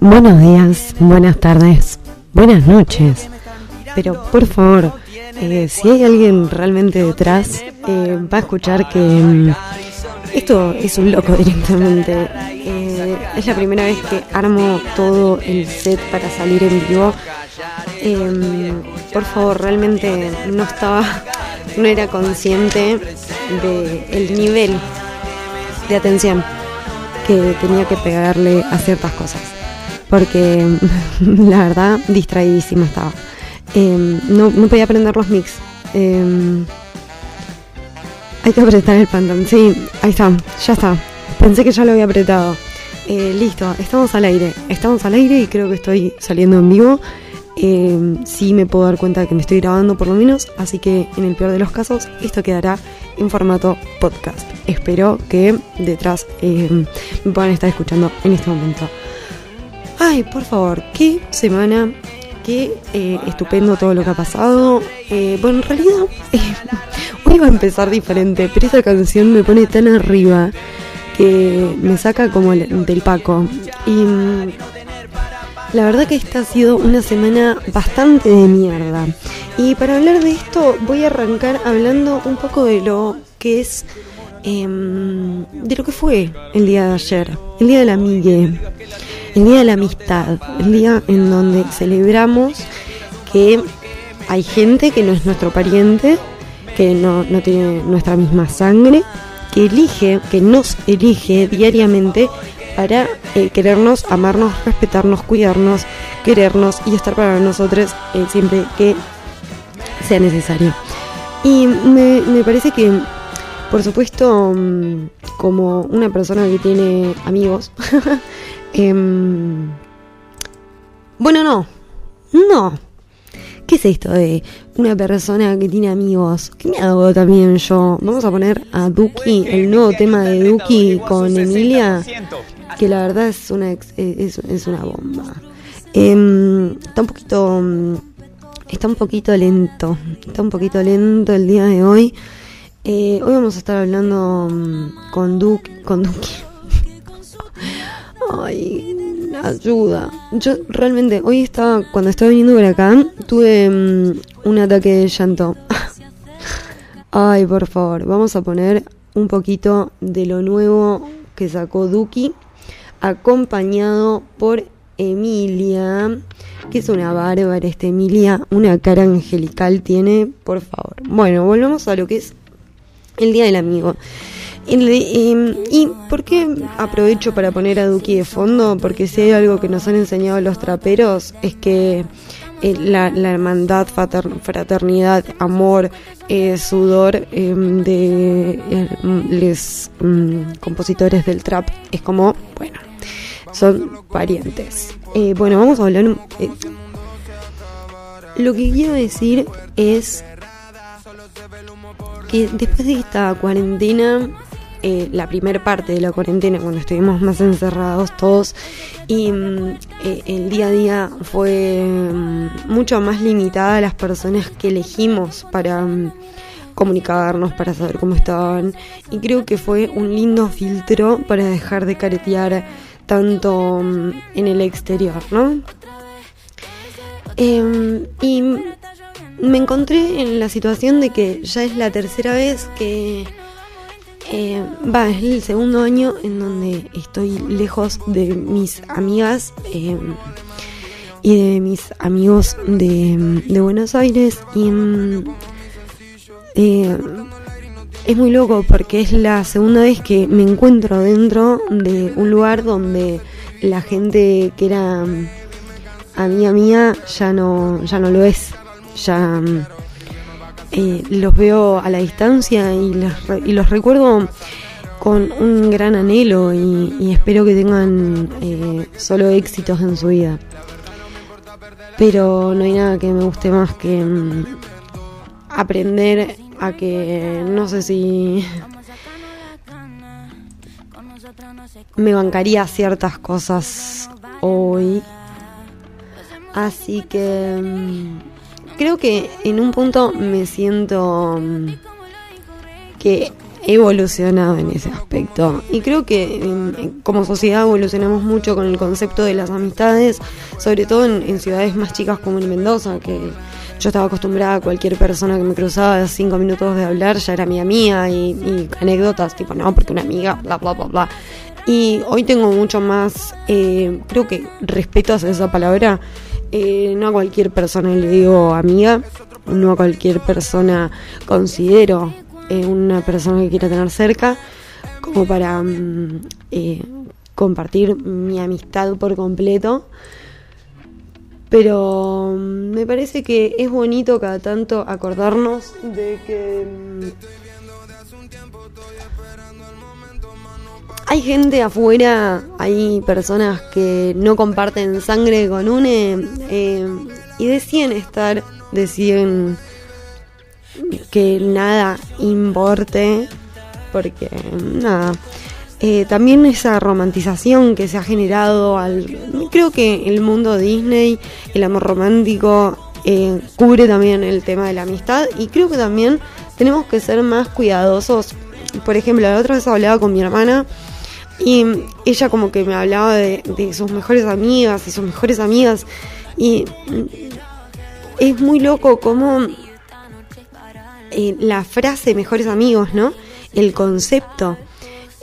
Buenos días, buenas tardes, buenas noches. Pero por favor, eh, si hay alguien realmente detrás, eh, va a escuchar que mm, esto es un loco directamente. Eh, es la primera vez que armo todo el set para salir en vivo. Em, por favor, realmente no estaba, no era consciente del el nivel de atención que tenía que pegarle a ciertas cosas. Porque la verdad, distraídísima estaba. Em, no, no, podía aprender los mix. Em, hay que apretar el pantalón. Sí, ahí está, ya está. Pensé que ya lo había apretado. Eh, listo, estamos al aire. Estamos al aire y creo que estoy saliendo en vivo. Eh, sí me puedo dar cuenta de que me estoy grabando por lo menos, así que en el peor de los casos esto quedará en formato podcast. Espero que detrás eh, me puedan estar escuchando en este momento. Ay, por favor, qué semana, qué eh, estupendo todo lo que ha pasado. Eh, bueno, en realidad hoy va a empezar diferente, pero esta canción me pone tan arriba que me saca como del paco. Y mm, la verdad que esta ha sido una semana bastante de mierda. Y para hablar de esto voy a arrancar hablando un poco de lo que es... Em, de lo que fue el día de ayer, el día de la amigue, el día de la amistad, el día en donde celebramos que hay gente que no es nuestro pariente, que no, no tiene nuestra misma sangre, que elige, que nos elige diariamente para eh, querernos, amarnos, respetarnos, cuidarnos, querernos y estar para nosotros eh, siempre que sea necesario. Y me, parece que, por supuesto, mm, como una persona que tiene amigos, em, bueno, no, no. ¿Qué es esto de una persona que tiene amigos? ¿Qué me hago también yo? Vamos a poner a Duki, el nuevo tema de Duki con Emilia que la verdad es una, es, es una bomba. Em, está un poquito está un poquito lento, está un poquito lento el día de hoy. Eh, hoy vamos a estar hablando mm, con Duke, con Duke. Ay, ayuda. Yo realmente hoy estaba cuando estaba viniendo por acá tuve mm, un ataque de llanto. Ay, por favor, vamos a poner un poquito de lo nuevo que sacó Duki acompañado por Emilia, que es una bárbara esta Emilia, una cara angelical tiene, por favor. Bueno, volvemos a lo que es el Día del Amigo. Em, ¿Y por qué aprovecho para poner a Duki de fondo? Porque si hay algo que nos han enseñado los traperos es que eh, la, hermandad, fraternidad, amor, eh, sudor em, de los eh, mm, compositores del trap es como, bueno, son parientes. Eh, bueno, vamos a hablar... Eh, lo que quiero decir es que después de esta cuarentena, eh, la primera parte de la cuarentena, cuando estuvimos más encerrados todos, y mm, el día a día fue mm, mucho más limitada las personas que elegimos para mm, comunicarnos, para saber cómo estaban, y creo que fue un lindo filtro para dejar de caretear tanto mm, en el exterior, ¿no? Em, y me encontré en la situación de que ya es la tercera vez que eh, va, es el segundo año en donde estoy lejos de mis amigas em, y de mis amigos de, de Buenos Aires y mm, eh, es muy loco porque es la segunda vez que me encuentro dentro de un lugar donde la gente que era mm, amiga mía ya no, ya no lo es. Ya mm, eh, los veo a la distancia y los, y los recuerdo con un gran anhelo y, espero que tengan eh, solo éxitos en su vida. Pero no hay nada que me guste más que mm, aprender a que no sé si me bancaría ciertas cosas hoy. Así que mm, creo que en un punto me siento mm, que evolucionado en ese aspecto. Y creo que em, como sociedad evolucionamos mucho con el concepto de las amistades, sobre todo en, ciudades más chicas como en Mendoza, que yo estaba acostumbrada a cualquier persona que me cruzaba cinco minutos de hablar, ya era mi mía y, anécdotas tipo, no, porque una amiga, bla, bla, bla, bla. Y hoy tengo mucho más, eh, creo que respeto hacia esa palabra. Eh, no a cualquier persona le digo amiga, no a cualquier persona considero eh, una persona que quiera tener cerca, como para mm, compartir mi amistad por completo. Pero mm, me parece que es bonito cada tanto acordarnos de que mm, hay gente afuera, hay personas que no comparten sangre con UNE eh, y deciden estar, deciden que nada importe, porque nada. Eh, también esa romantización que se ha generado al creo que el mundo Disney el amor romántico eh, cubre también el tema de la amistad y creo que también tenemos que ser más cuidadosos por ejemplo la otra vez hablaba con mi hermana y ella como que me hablaba de, sus mejores amigas y sus mejores amigas. Y es muy loco como eh, la frase mejores amigos, ¿no? El concepto,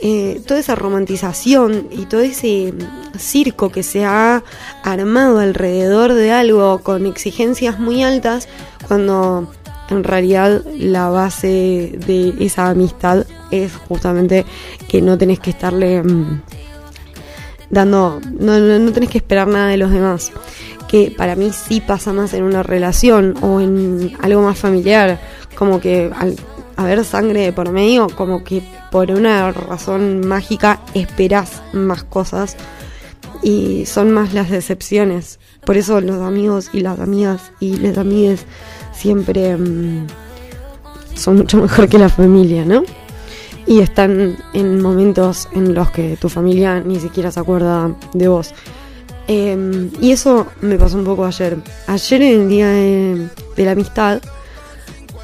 eh, toda esa romantización y todo ese circo que se ha armado alrededor de algo con exigencias muy altas, cuando en realidad la base de esa amistad es justamente que no tenés que estarle mm, dando, no, no, tenés que esperar nada de los demás. Que para mí sí pasa más en una relación o en algo más familiar, como que al haber sangre por medio, como que por una razón mágica esperas más cosas y son más las decepciones. Por eso los amigos y las amigas y las amigas siempre mm, son mucho mejor que la familia, ¿no? Y están en momentos en los que tu familia ni siquiera se acuerda de vos. Em, y eso me pasó un poco ayer. Ayer en el día de, la amistad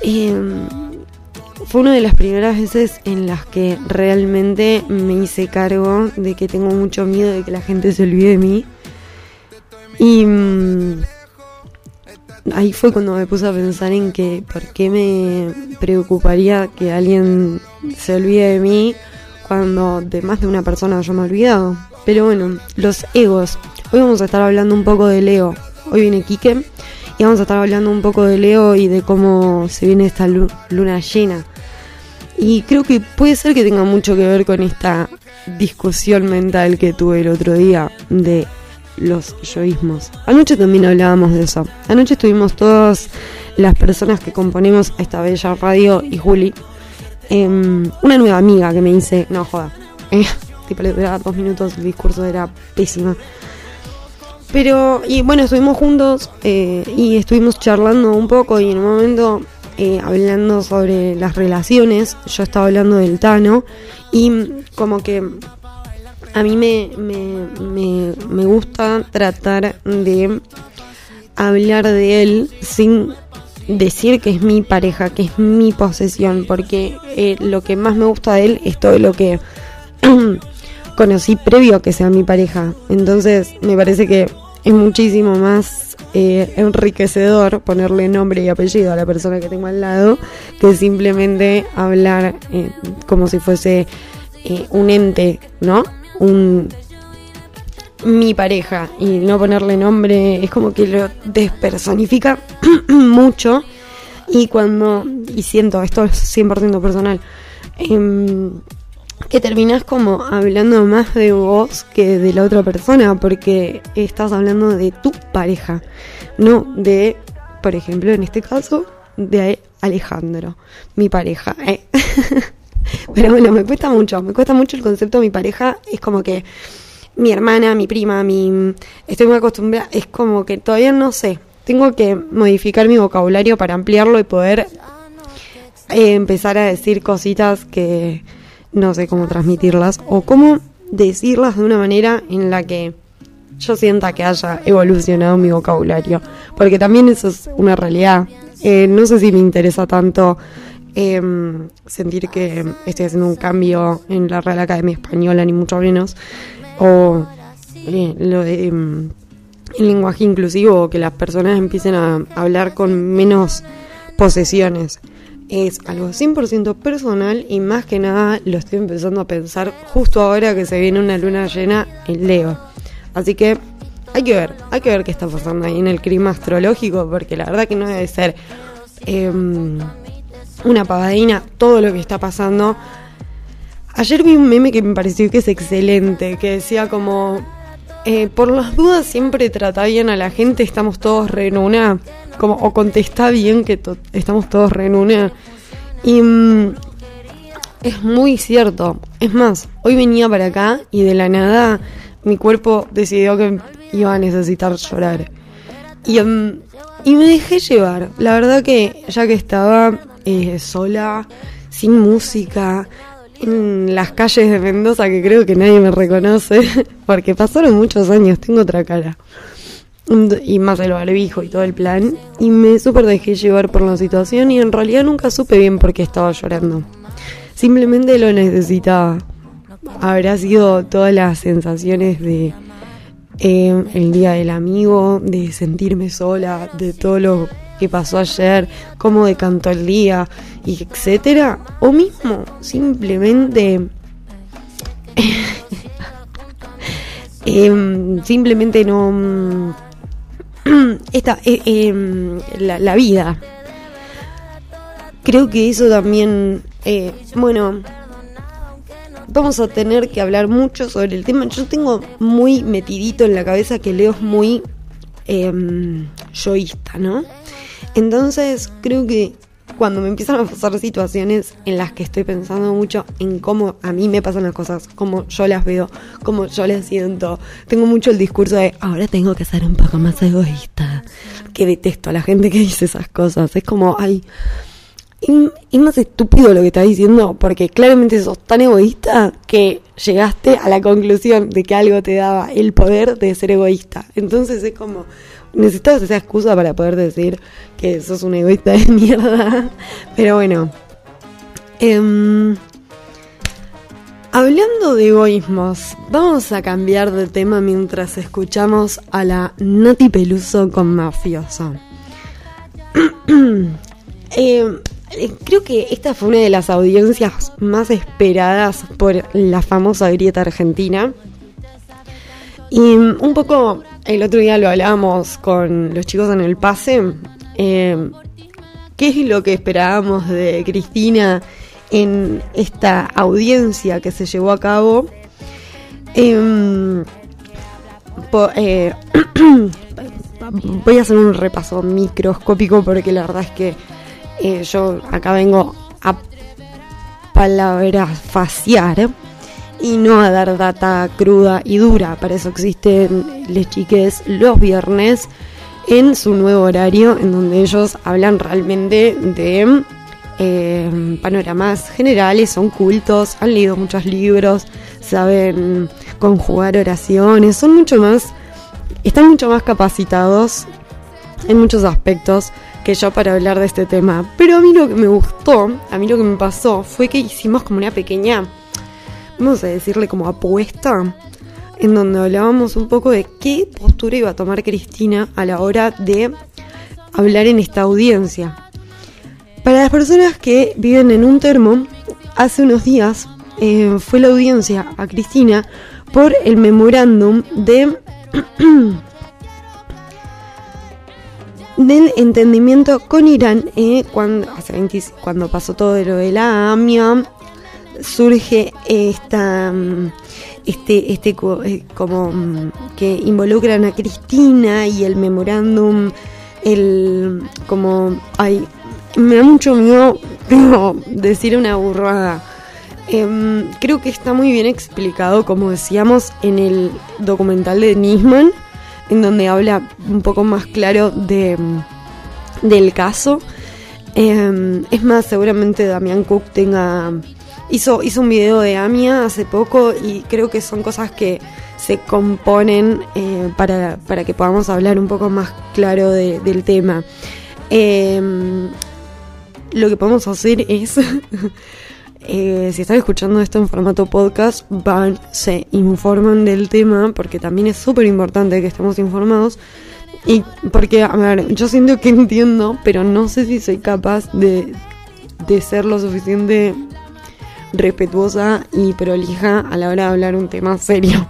em, fue una de las primeras veces en las que realmente me hice cargo de que tengo mucho miedo de que la gente se olvide de mí. Y mm, ahí fue cuando me puse a pensar en que por qué me preocuparía que alguien se olvide de mí cuando de más de una persona yo me he olvidado. Pero bueno, los egos. Hoy vamos a estar hablando un poco de Leo. Hoy viene Quique y vamos a estar hablando un poco de Leo y de cómo se viene esta luna llena. Y creo que puede ser que tenga mucho que ver con esta discusión mental que tuve el otro día de los yoísmos. Anoche también hablábamos de eso. Anoche estuvimos todas las personas que componemos esta bella radio y Juli. Em, una nueva amiga que me dice, no joda, eh, tipo le duraba dos minutos, el discurso era pésima. Pero, y bueno, estuvimos juntos eh, y estuvimos charlando un poco y en un momento eh, hablando sobre las relaciones, yo estaba hablando del Tano y como que a mí me, me, me, gusta tratar de hablar de él sin decir que es mi pareja, que es mi posesión, porque eh, lo que más me gusta de él es todo lo que conocí previo a que sea mi pareja. Entonces me parece que es muchísimo más eh, enriquecedor ponerle nombre y apellido a la persona que tengo al lado que simplemente hablar eh, como si fuese un ente, ¿no? un mi pareja y no ponerle nombre es como que lo despersonifica mucho y cuando y siento esto es 100% personal em, que terminas como hablando más de vos que de la otra persona porque estás hablando de tu pareja no de por ejemplo en este caso de Alejandro mi pareja eh. Pero bueno, me cuesta mucho, me cuesta mucho el concepto de mi pareja. Es como que mi hermana, mi prima, mi estoy muy acostumbrada, es como que todavía no sé. Tengo que modificar mi vocabulario para ampliarlo y poder eh, empezar a decir cositas que no sé cómo transmitirlas o cómo decirlas de una manera en la que yo sienta que haya evolucionado mi vocabulario. Porque también eso es una realidad. Eh, no sé si me interesa tanto em, sentir que estoy haciendo un cambio en la Real Academia Española, ni mucho menos, o eh, lo de em, el lenguaje inclusivo, que las personas empiecen a hablar con menos posesiones. Es algo 100% personal y más que nada lo estoy empezando a pensar justo ahora que se viene una luna llena en Leo. Así que hay que ver, hay que ver qué está pasando ahí en el clima astrológico, porque la verdad que no debe ser em, una pavadina todo lo que está pasando. Ayer vi un meme que me pareció que es excelente, que decía como, eh, por las dudas siempre trata bien a la gente, estamos todos re en una, como, o contesta bien que estamos todos re. Y mm, es muy cierto. Es más, hoy venía para acá y de la nada mi cuerpo decidió que iba a necesitar llorar. Y, em, y me dejé llevar. La verdad que ya que estaba eh, sola, sin música, en las calles de Mendoza, que creo que nadie me reconoce, porque pasaron muchos años, tengo otra cara. Y más el barbijo y todo el plan. Y me súper dejé llevar por la situación y en realidad nunca supe bien por qué estaba llorando. Simplemente lo necesitaba. Habrá sido todas las sensaciones de eh, el día del amigo, de sentirme sola, de todo lo que pasó ayer, cómo decantó el día, y etcétera, o mismo simplemente em, simplemente no esta eh, em, la, vida creo que eso también eh, bueno vamos a tener que hablar mucho sobre el tema. Yo tengo muy metidito en la cabeza que Leo es muy eh, yoísta, ¿no? Entonces creo que cuando me empiezan a pasar situaciones en las que estoy pensando mucho en cómo a mí me pasan las cosas, cómo yo las veo, cómo yo las siento, tengo mucho el discurso de ahora tengo que ser un poco más egoísta, que detesto a la gente que dice esas cosas. Es como, ay, es más estúpido lo que estás diciendo, porque claramente sos tan egoísta que llegaste a la conclusión de que algo te daba el poder de ser egoísta. Entonces es como, necesitas esa excusa para poder decir que sos un egoísta de mierda. Pero bueno. Em, hablando de egoísmos, vamos a cambiar de tema mientras escuchamos a la Nati Peluso con Mafioso. eh, creo que esta fue una de las audiencias más esperadas por la famosa grieta argentina. Y un poco el otro día lo hablábamos con los chicos en el pase. Eh, ¿Qué es lo que esperábamos de Cristina en esta audiencia que se llevó a cabo? Em, eh, voy a hacer un repaso microscópico porque la verdad es que eh, yo acá vengo a faciar y no a dar data cruda y dura. Para eso existen les chiques los viernes en su nuevo horario, en donde ellos hablan realmente de eh, panoramas generales, son cultos, han leído muchos libros, saben conjugar oraciones, son mucho más, están mucho más capacitados en muchos aspectos que yo para hablar de este tema. Pero a mí lo que me gustó, a mí lo que me pasó, fue que hicimos como una pequeña, vamos a decirle como apuesta, en donde hablábamos un poco de qué postura iba a tomar Cristina a la hora de hablar en esta audiencia. Para las personas que viven en un termo, hace unos días eh, fue la audiencia a Cristina por el memorándum de del entendimiento con Irán eh, cuando, cuando pasó todo lo de la AMIA surge esta mm, este este eh, como mm, que involucran a Cristina y el memorándum el como ay me da mucho miedo decir una burrada em, creo que está muy bien explicado como decíamos en el documental de Nisman en donde habla un poco más claro de, del caso. Em, es más, seguramente Damián Cook tenga. Hizo, hizo un video de Amia hace poco y creo que son cosas que se componen eh, para, para, que podamos hablar un poco más claro del tema. Em, lo que podemos hacer es, eh, si están escuchando esto en formato podcast, van, se informan del tema, porque también es súper importante que estemos informados. Y porque, a ver, yo siento que entiendo, pero no sé si soy capaz de, de ser lo suficiente respetuosa y prolija a la hora de hablar un tema serio.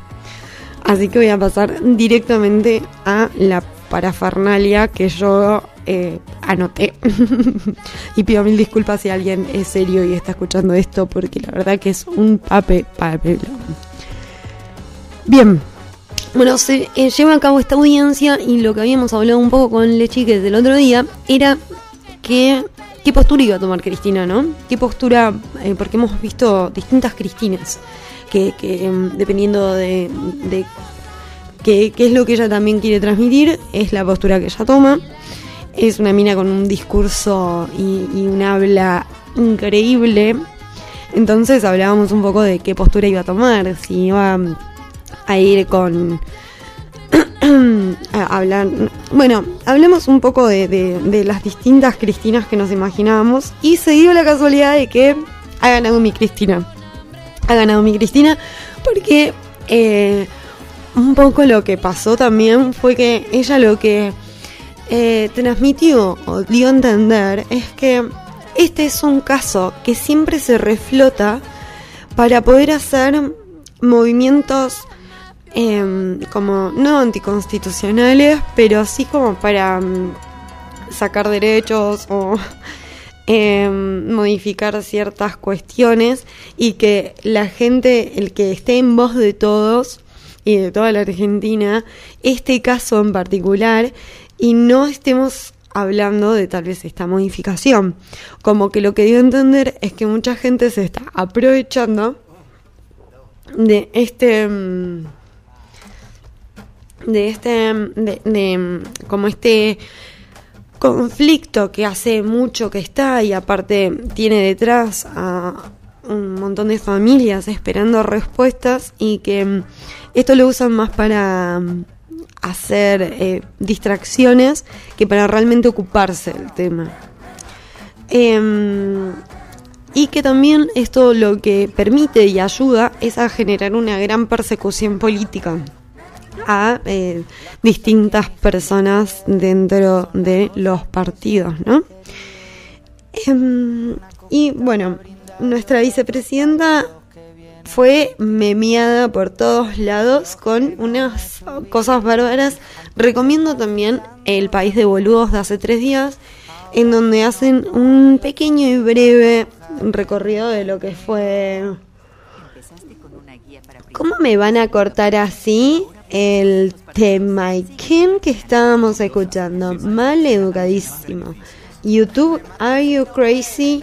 Así que voy a pasar directamente a la parafernalia que yo eh, anoté. y pido mil disculpas si alguien es serio y está escuchando esto, porque la verdad que es un pape Bien. Bueno, se eh, lleva a cabo esta audiencia y lo que habíamos hablado un poco con Lechiques el otro día era que qué postura iba a tomar Cristina, ¿no? ¿Qué postura? Eh, porque hemos visto distintas Cristinas que, em, dependiendo de, qué, es lo que ella también quiere transmitir, es la postura que ella toma. Es una mina con un discurso y, un habla increíble. Entonces hablábamos un poco de qué postura iba a tomar, si iba a ir con hablar. Bueno, hablemos un poco de, de, las distintas Cristinas que nos imaginábamos. Y se dio la casualidad de que ha ganado mi Cristina ha ganado mi Cristina, porque eh, un poco lo que pasó también fue que ella lo que eh, transmitió o dio a entender es que este es un caso que siempre se reflota para poder hacer movimientos em, como no anticonstitucionales, pero sí como para mm, sacar derechos o Em, modificar ciertas cuestiones y que la gente, el que esté en voz de todos y de toda la Argentina, este caso en particular, y no estemos hablando de tal vez esta modificación. Como que lo que dio a entender es que mucha gente se está aprovechando de este em, de este de, como este conflicto que hace mucho que está y aparte tiene detrás a un montón de familias esperando respuestas y que esto lo usan más para mm, hacer eh, distracciones que para realmente ocuparse del tema. Em, y que también esto lo que permite y ayuda es a generar una gran persecución política a eh, distintas personas dentro de los partidos, ¿no? Em, y bueno, nuestra vicepresidenta fue memeada por todos lados con unas cosas bárbaras. Recomiendo también El País de Boludos de hace tres días, en donde hacen un pequeño y breve recorrido de lo que fue... ¿Cómo me van a cortar así? El tema quién que estábamos escuchando. Mal educadísimo. YouTube, Are You Crazy?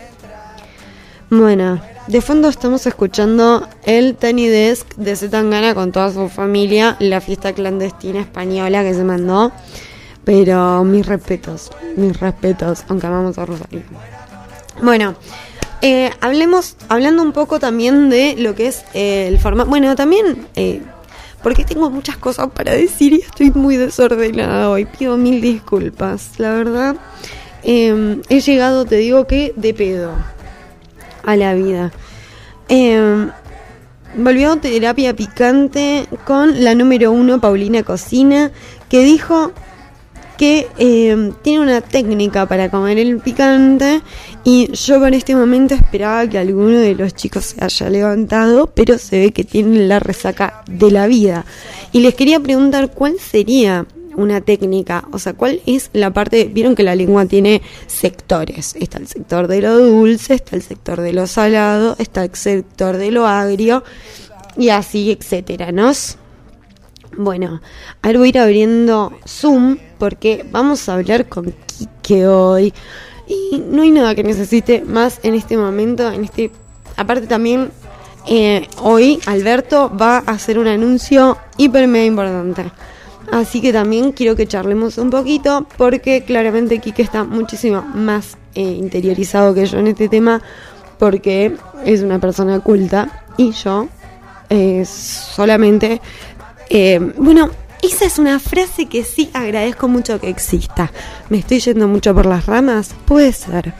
Bueno, de fondo estamos escuchando el Tiny Desk de Zetangana con toda su familia, la fiesta clandestina española que se mandó. Pero mis respetos, mis respetos, aunque amamos a Rosario. Bueno, eh, hablemos, hablando un poco también de lo que es el formato. Bueno, también eh, porque tengo muchas cosas para decir y estoy muy desordenada hoy. Pido mil disculpas, la verdad. Em, he llegado, te digo que, de pedo a la vida. Eh, volvió terapia picante con la número uno, Paulina Cocina, que dijo que eh, tiene una técnica para comer el picante y yo por este momento esperaba que alguno de los chicos se haya levantado, pero se ve que tienen la resaca de la vida. Y les quería preguntar cuál sería una técnica, o sea, cuál es la parte, vieron que la lengua tiene sectores, está el sector de lo dulce, está el sector de lo salado, está el sector de lo agrio y así, etcétera, ¿no? Bueno, ahora voy a ir abriendo Zoom porque vamos a hablar con Kike hoy. Y no hay nada que necesite más en este momento, en este... Aparte también, eh, hoy Alberto va a hacer un anuncio hiper mega importante. Así que también quiero que charlemos un poquito porque claramente Kike está muchísimo más eh, interiorizado que yo en este tema porque es una persona culta y yo eh, solamente bueno, esa es una frase que sí agradezco mucho que exista. ¿Me estoy yendo mucho por las ramas? Puede ser.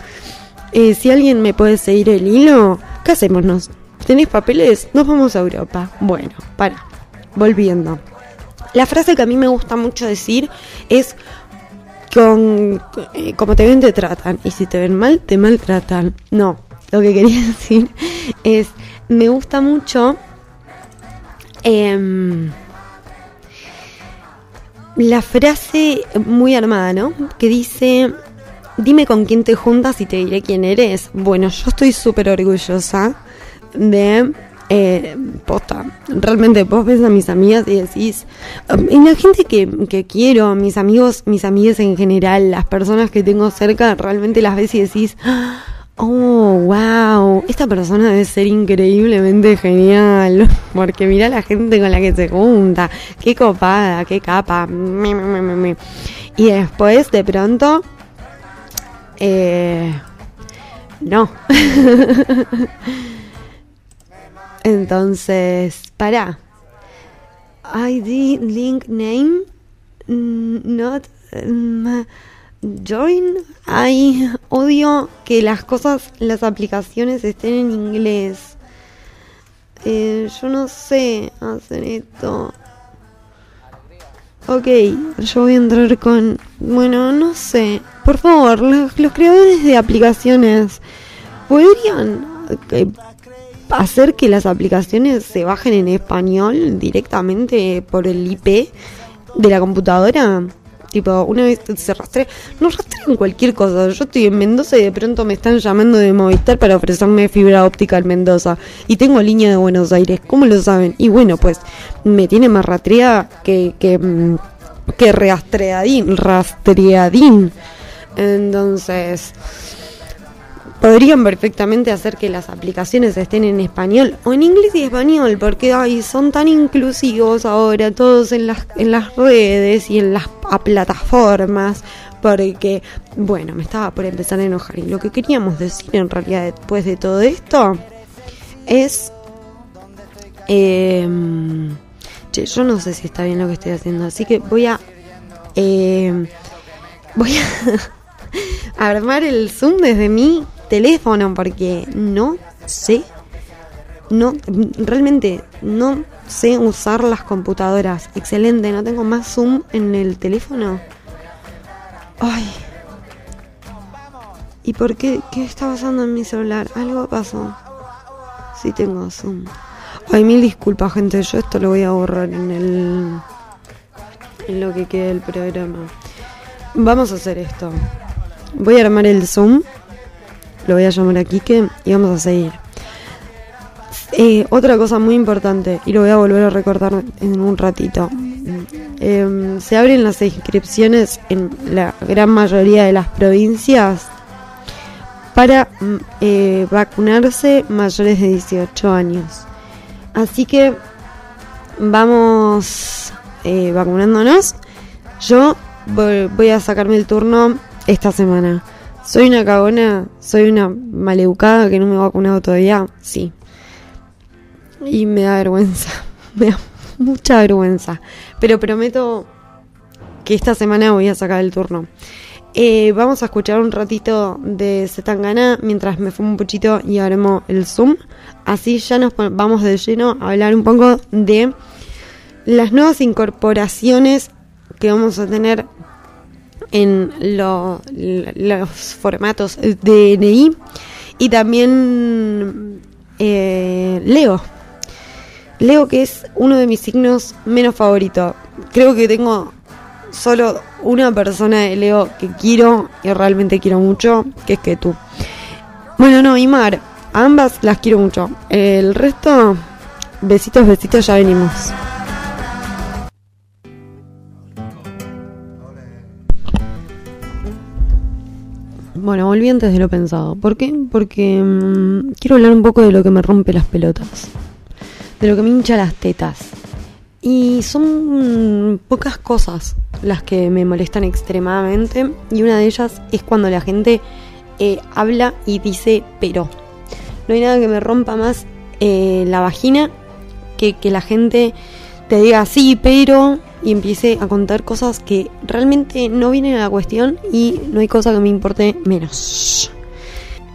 Eh, si alguien me puede seguir el hilo, ¿qué hacemos? ¿Tenés papeles? Nos vamos a Europa. Bueno, para. Volviendo. La frase que a mí me gusta mucho decir es con eh, como te ven te tratan y si te ven mal te maltratan. No, lo que quería decir es me gusta mucho em, la frase muy armada, ¿no? Que dice dime con quién te juntas y te diré quién eres. Bueno, yo estoy súper orgullosa de eh, posta, realmente vos ves a mis amigas y decís, um, y la gente que, que quiero, mis amigos, mis amigas en general, las personas que tengo cerca, realmente las ves y decís, oh, wow, esta persona debe ser increíblemente genial, porque mira la gente con la que se junta, qué copada, qué capa, y después de pronto, eh, no. Entonces, para. ID link name not mm, join. Ay, odio que las cosas, las aplicaciones estén en inglés. Eh, yo no sé hacer esto. Ok, yo voy a entrar con... Bueno, no sé. Por favor, los, creadores de aplicaciones podrían eh, hacer que las aplicaciones se bajen en español directamente por el IP de la computadora. Tipo, una vez se rastrea, no rastrean cualquier cosa. Yo estoy en Mendoza y de pronto me están llamando de Movistar para ofrecerme fibra óptica en Mendoza. Y tengo línea de Buenos Aires. ¿Cómo lo saben? Y bueno, pues me tiene más rastreada que, que, mm, que rastreadín. Rastreadín. Entonces podrían perfectamente hacer que las aplicaciones estén en español o en inglés y español, porque ay, son tan inclusivos ahora todos en las, en las redes y en las plataformas, porque, bueno, me estaba por empezar a enojar. Y lo que queríamos decir en realidad después de todo esto es... Em, yo no sé si está bien lo que estoy haciendo, así que voy a... Em, voy a armar el Zoom desde mi teléfono porque no sé, no, realmente no sé usar las computadoras. Excelente, no tengo más Zoom en el teléfono. Ay. ¿Y por qué? ¿Qué está pasando en mi celular? Algo pasó. Sí tengo Zoom. Ay, mil disculpas, gente. Yo esto lo voy a borrar en el. en lo que quede del programa. Vamos a hacer esto. Voy a armar el Zoom lo voy a llamar a Kike y vamos a seguir. Eh, otra cosa muy importante, y lo voy a volver a recordar en un ratito. Em, se abren las inscripciones en la gran mayoría de las provincias para mm, eh, vacunarse mayores de 18 años. Así que vamos eh, vacunándonos. Yo voy a sacarme el turno esta semana. ¿Soy una cagona? ¿Soy una maleducada que no me he vacunado todavía? Sí. Y me da vergüenza. Me da mucha vergüenza. Pero prometo que esta semana voy a sacar el turno. Eh, vamos a escuchar un ratito de Zetangana mientras me fumo un puchito y haremos el Zoom. Así ya nos vamos de lleno a hablar un poco de las nuevas incorporaciones que vamos a tener en los formatos DNI y también eh, Leo. Leo que es uno de mis signos menos favoritos. Creo que tengo solo una persona de Leo que quiero y realmente quiero mucho, que es que tú. Bueno, no, y Mar, ambas las quiero mucho. El resto, besitos, besitos, ya venimos. Bueno, volví antes de lo pensado. ¿Por qué? Porque mm, quiero hablar un poco de lo que me rompe las pelotas. De lo que me hincha las tetas. Y son pocas cosas las que me molestan extremadamente. Y una de ellas es cuando la gente eh, habla y dice pero. No hay nada que me rompa más eh, la vagina que que la gente te diga sí, pero y empiece a contar cosas que realmente no vienen a la cuestión y no hay cosa que me importe menos.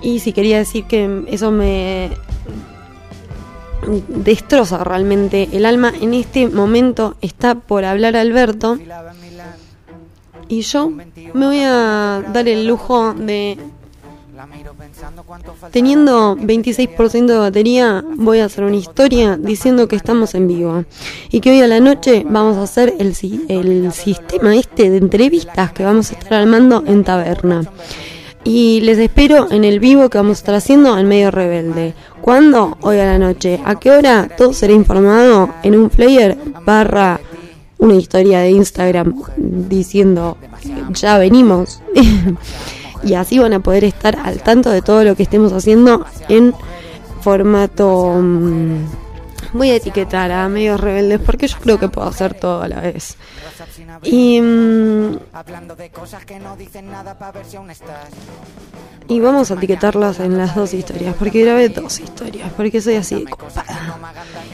Y si quería decir que eso me destroza realmente el alma. En este momento está por hablar Alberto. Y yo me voy a dar el lujo de... Teniendo 26% de batería, voy a hacer una historia diciendo que estamos en vivo. Y que hoy a la noche vamos a hacer el, el sistema este de entrevistas que vamos a estar armando en taberna. Y les espero en el vivo que vamos a estar haciendo en Medio Rebelde. ¿Cuándo? Hoy a la noche. ¿A qué hora? Todo será informado en un flyer barra una historia de Instagram diciendo ya venimos. y así van a poder estar al tanto de todo lo que estemos haciendo en formato... Mm, voy a etiquetar a medios rebeldes porque yo creo que puedo hacer todo a la vez. Y, mm, y vamos a etiquetarlas en las dos historias, porque grabé dos historias, porque soy así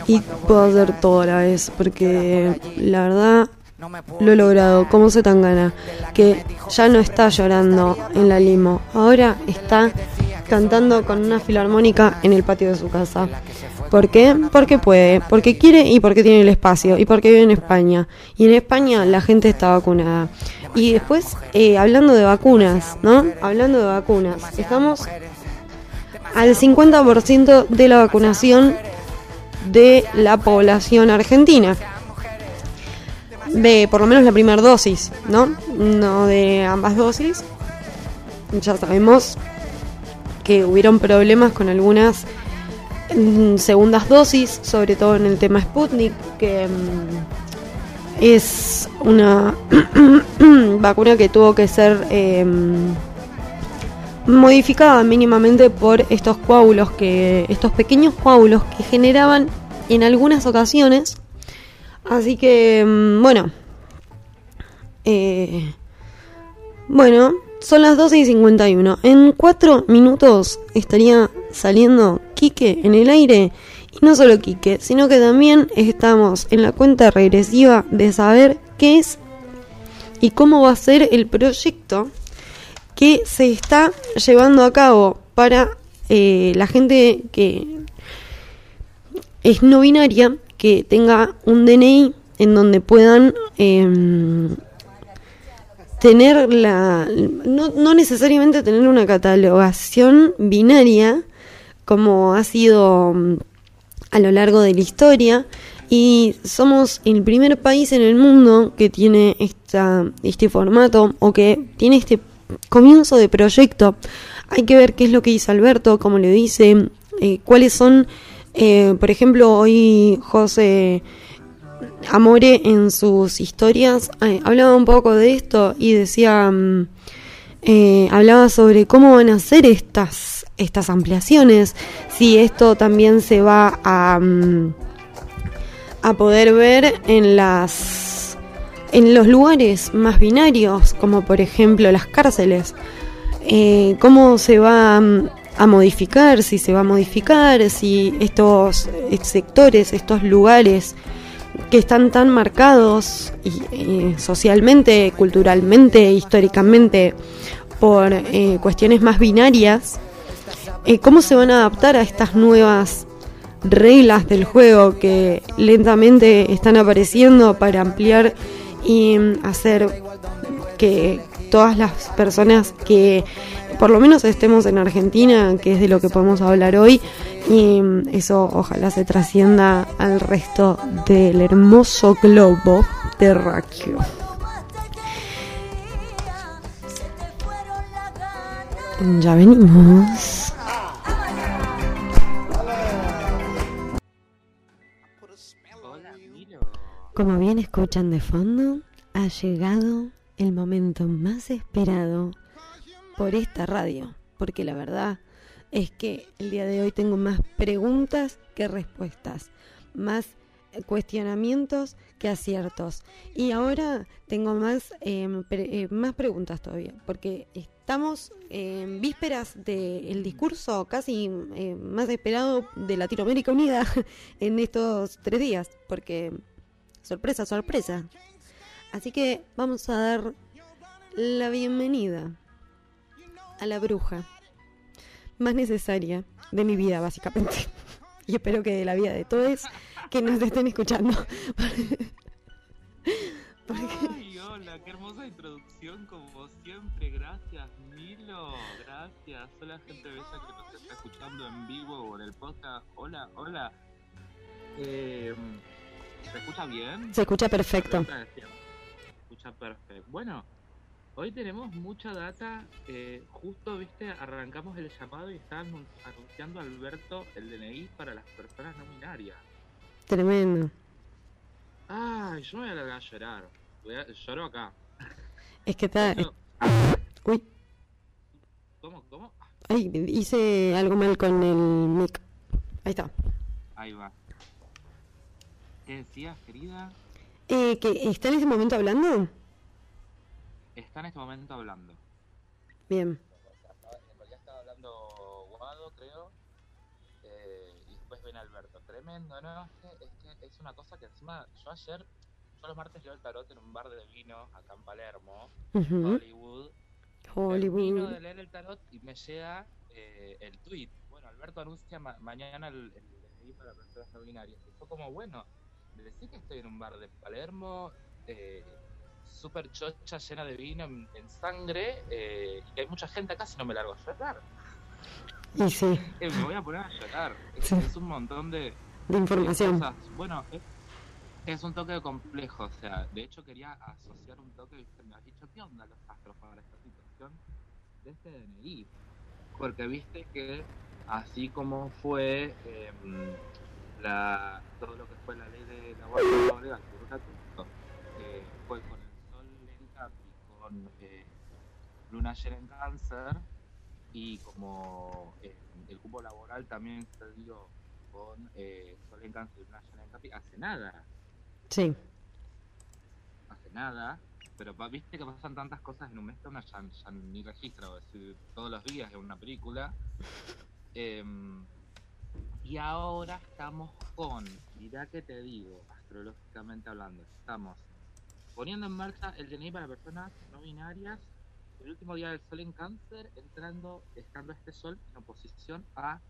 Y puedo hacer todo a la vez, porque la verdad lo he logrado, como se tan gana, que ya no está llorando en la limo, ahora está cantando con una filarmónica en el patio de su casa. ¿Por qué? Porque puede, porque quiere y porque tiene el espacio y porque vive en España. Y en España la gente está vacunada. Y después, eh, hablando de vacunas, ¿no? Hablando de vacunas, estamos al 50% de la vacunación de la población argentina. De por lo menos la primera dosis, ¿no? No de ambas dosis. Ya sabemos que hubieron problemas con algunas segundas dosis, sobre todo en el tema Sputnik, que mm, es una vacuna que tuvo que ser em, modificada mínimamente por estos coágulos que estos pequeños coágulos que generaban en algunas ocasiones así que mm, bueno. Eh, bueno son las 12 y 51 en 4 minutos estaría saliendo Quique en el aire. Y no solo Quique, sino que también estamos en la cuenta regresiva de saber qué es y cómo va a ser el proyecto que se está llevando a cabo para eh, la gente que es no binaria, que tenga un DNI en donde puedan em, tener la no, no, necesariamente tener una catalogación binaria como ha sido mm, a lo largo de la historia y somos el primer país en el mundo que tiene esta, este formato o que tiene este comienzo de proyecto. Hay que ver qué es lo que dice Alberto, como le dice, eh, cuáles son, eh, por ejemplo, hoy José Amore en sus historias eh, hablaba un poco de esto y decía, mm, hablaba sobre cómo van a ser estas estas ampliaciones, si esto también se va a, mm, a poder ver en las en los lugares más binarios, como por ejemplo las cárceles, eh, cómo se va mm, a modificar, si se va a modificar, si estos sectores, estos lugares que están tan marcados y, socialmente, culturalmente, históricamente por eh, cuestiones más binarias, eh, cómo se van a adaptar a estas nuevas reglas del juego que lentamente están apareciendo para ampliar y mm, hacer que todas las personas que por lo menos estemos en Argentina, que es de lo que podemos hablar hoy, y eso ojalá se trascienda al resto del hermoso globo terráqueo. Ya venimos. Como bien escuchan de fondo, ha llegado el momento más esperado por esta radio, porque la verdad es que el día de hoy tengo más preguntas que respuestas, más cuestionamientos que aciertos. Y ahora tengo más, em, eh, más preguntas todavía, porque estamos en vísperas del discurso casi eh, más esperado de Latinoamérica Unida en estos tres días, porque Sorpresa, sorpresa. Así que vamos a dar la bienvenida a la bruja. más necesaria de mi vida, básicamente. Y espero que de la vida de todos que nos estén escuchando. Ay, hola, qué hermosa introducción como siempre. Gracias, Milo. Gracias. Hola, gente bella que nos está escuchando en vivo o en el podcast. Hola, hola. Eh, ¿Se escucha bien? Se escucha perfecto. Se escucha perfecto. Bueno, Hoy tenemos mucha data. Eh, justo, viste, arrancamos el llamado y están anunciando Alberto el DNI para las personas no binarias. Tremendo. Ay, yo me voy a largar a llorar. Voy a, lloro acá. Es que está. Uy. ¿Cómo? ¿Cómo? Ay, hice algo mal con el mic. Ahí está. Ahí va. ¿Qué decías, querida? Eh, ¿Que está en ese momento hablando? Está en este momento hablando. Bien. En realidad estaba hablando Guado, creo. Eh, y después viene Alberto. Tremendo, ¿no? Es que, es una cosa que encima. Yo ayer, yo los martes leo el tarot en un bar de vino acá en Palermo, Hollywood. Hollywood. Vino de leer el tarot y me llega eh, el tweet. Bueno, Alberto anuncia mañana el, el, para personas no binarias. Y fue como, bueno, le decís que estoy en un bar de Palermo. Eh, súper chocha, llena de vino, en, sangre, eh, y que hay mucha gente acá si no me largo a llorar. Y sí. Eh, me voy a poner a llorar. Es, un montón de, de información. bueno, es, un toque complejo. O sea, de hecho quería asociar un toque, ¿viste? me has dicho, ¿qué onda los astros para esta situación de este DNI? Porque viste que así como fue em, la, todo lo que fue la ley de la guardia legal, eh, fue con eh, Luna llena en cáncer y como eh, el cupo laboral también se dio con eh, Sol en cáncer y Luna llena en Capi, hace nada. Sí. Hace nada, pero viste que pasan tantas cosas en un mes que una ya, ni registra, o decir, todos los días en una película. Em, y ahora estamos con, mirá que te digo, astrológicamente hablando, estamos poniendo en marcha el DNI para personas no binarias, el último día del Sol en Cáncer, entrando, estando este Sol en oposición a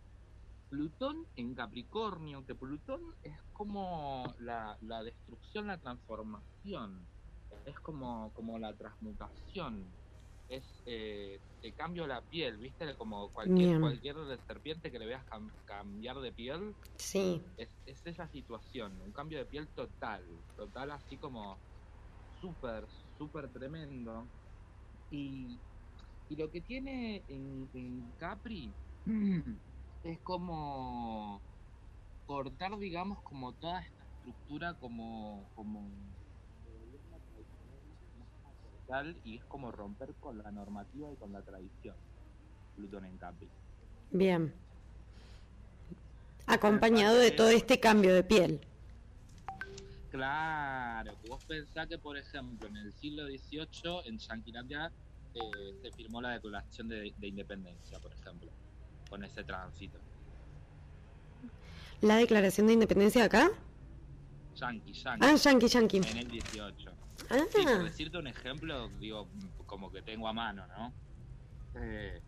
Plutón en Capricornio, que Plutón es como la, destrucción, la transformación, es como, como la transmutación, es eh, el cambio de la piel, ¿viste? Como cualquier, cualquier serpiente que le veas cambiar de piel. Sí. Es, es esa situación, un cambio de piel total, total así como súper, súper tremendo. Y, y, lo que tiene en, Capri es como cortar, digamos, como toda esta estructura como, como y es como romper con la normativa y con la tradición. Plutón en Capri. Bien. Acompañado de todo este cambio de piel. Claro, vos pensás que, por ejemplo, en el siglo XVIII, en Yanquilandia, eh, se firmó la Declaración de, Independencia, por ejemplo, con ese tránsito. ¿La Declaración de Independencia acá? Yankee, Yankee. Ah, Yankee, Yankee. En el 18. Ah. por decirte un ejemplo, digo, como que tengo a mano, ¿no? Eh,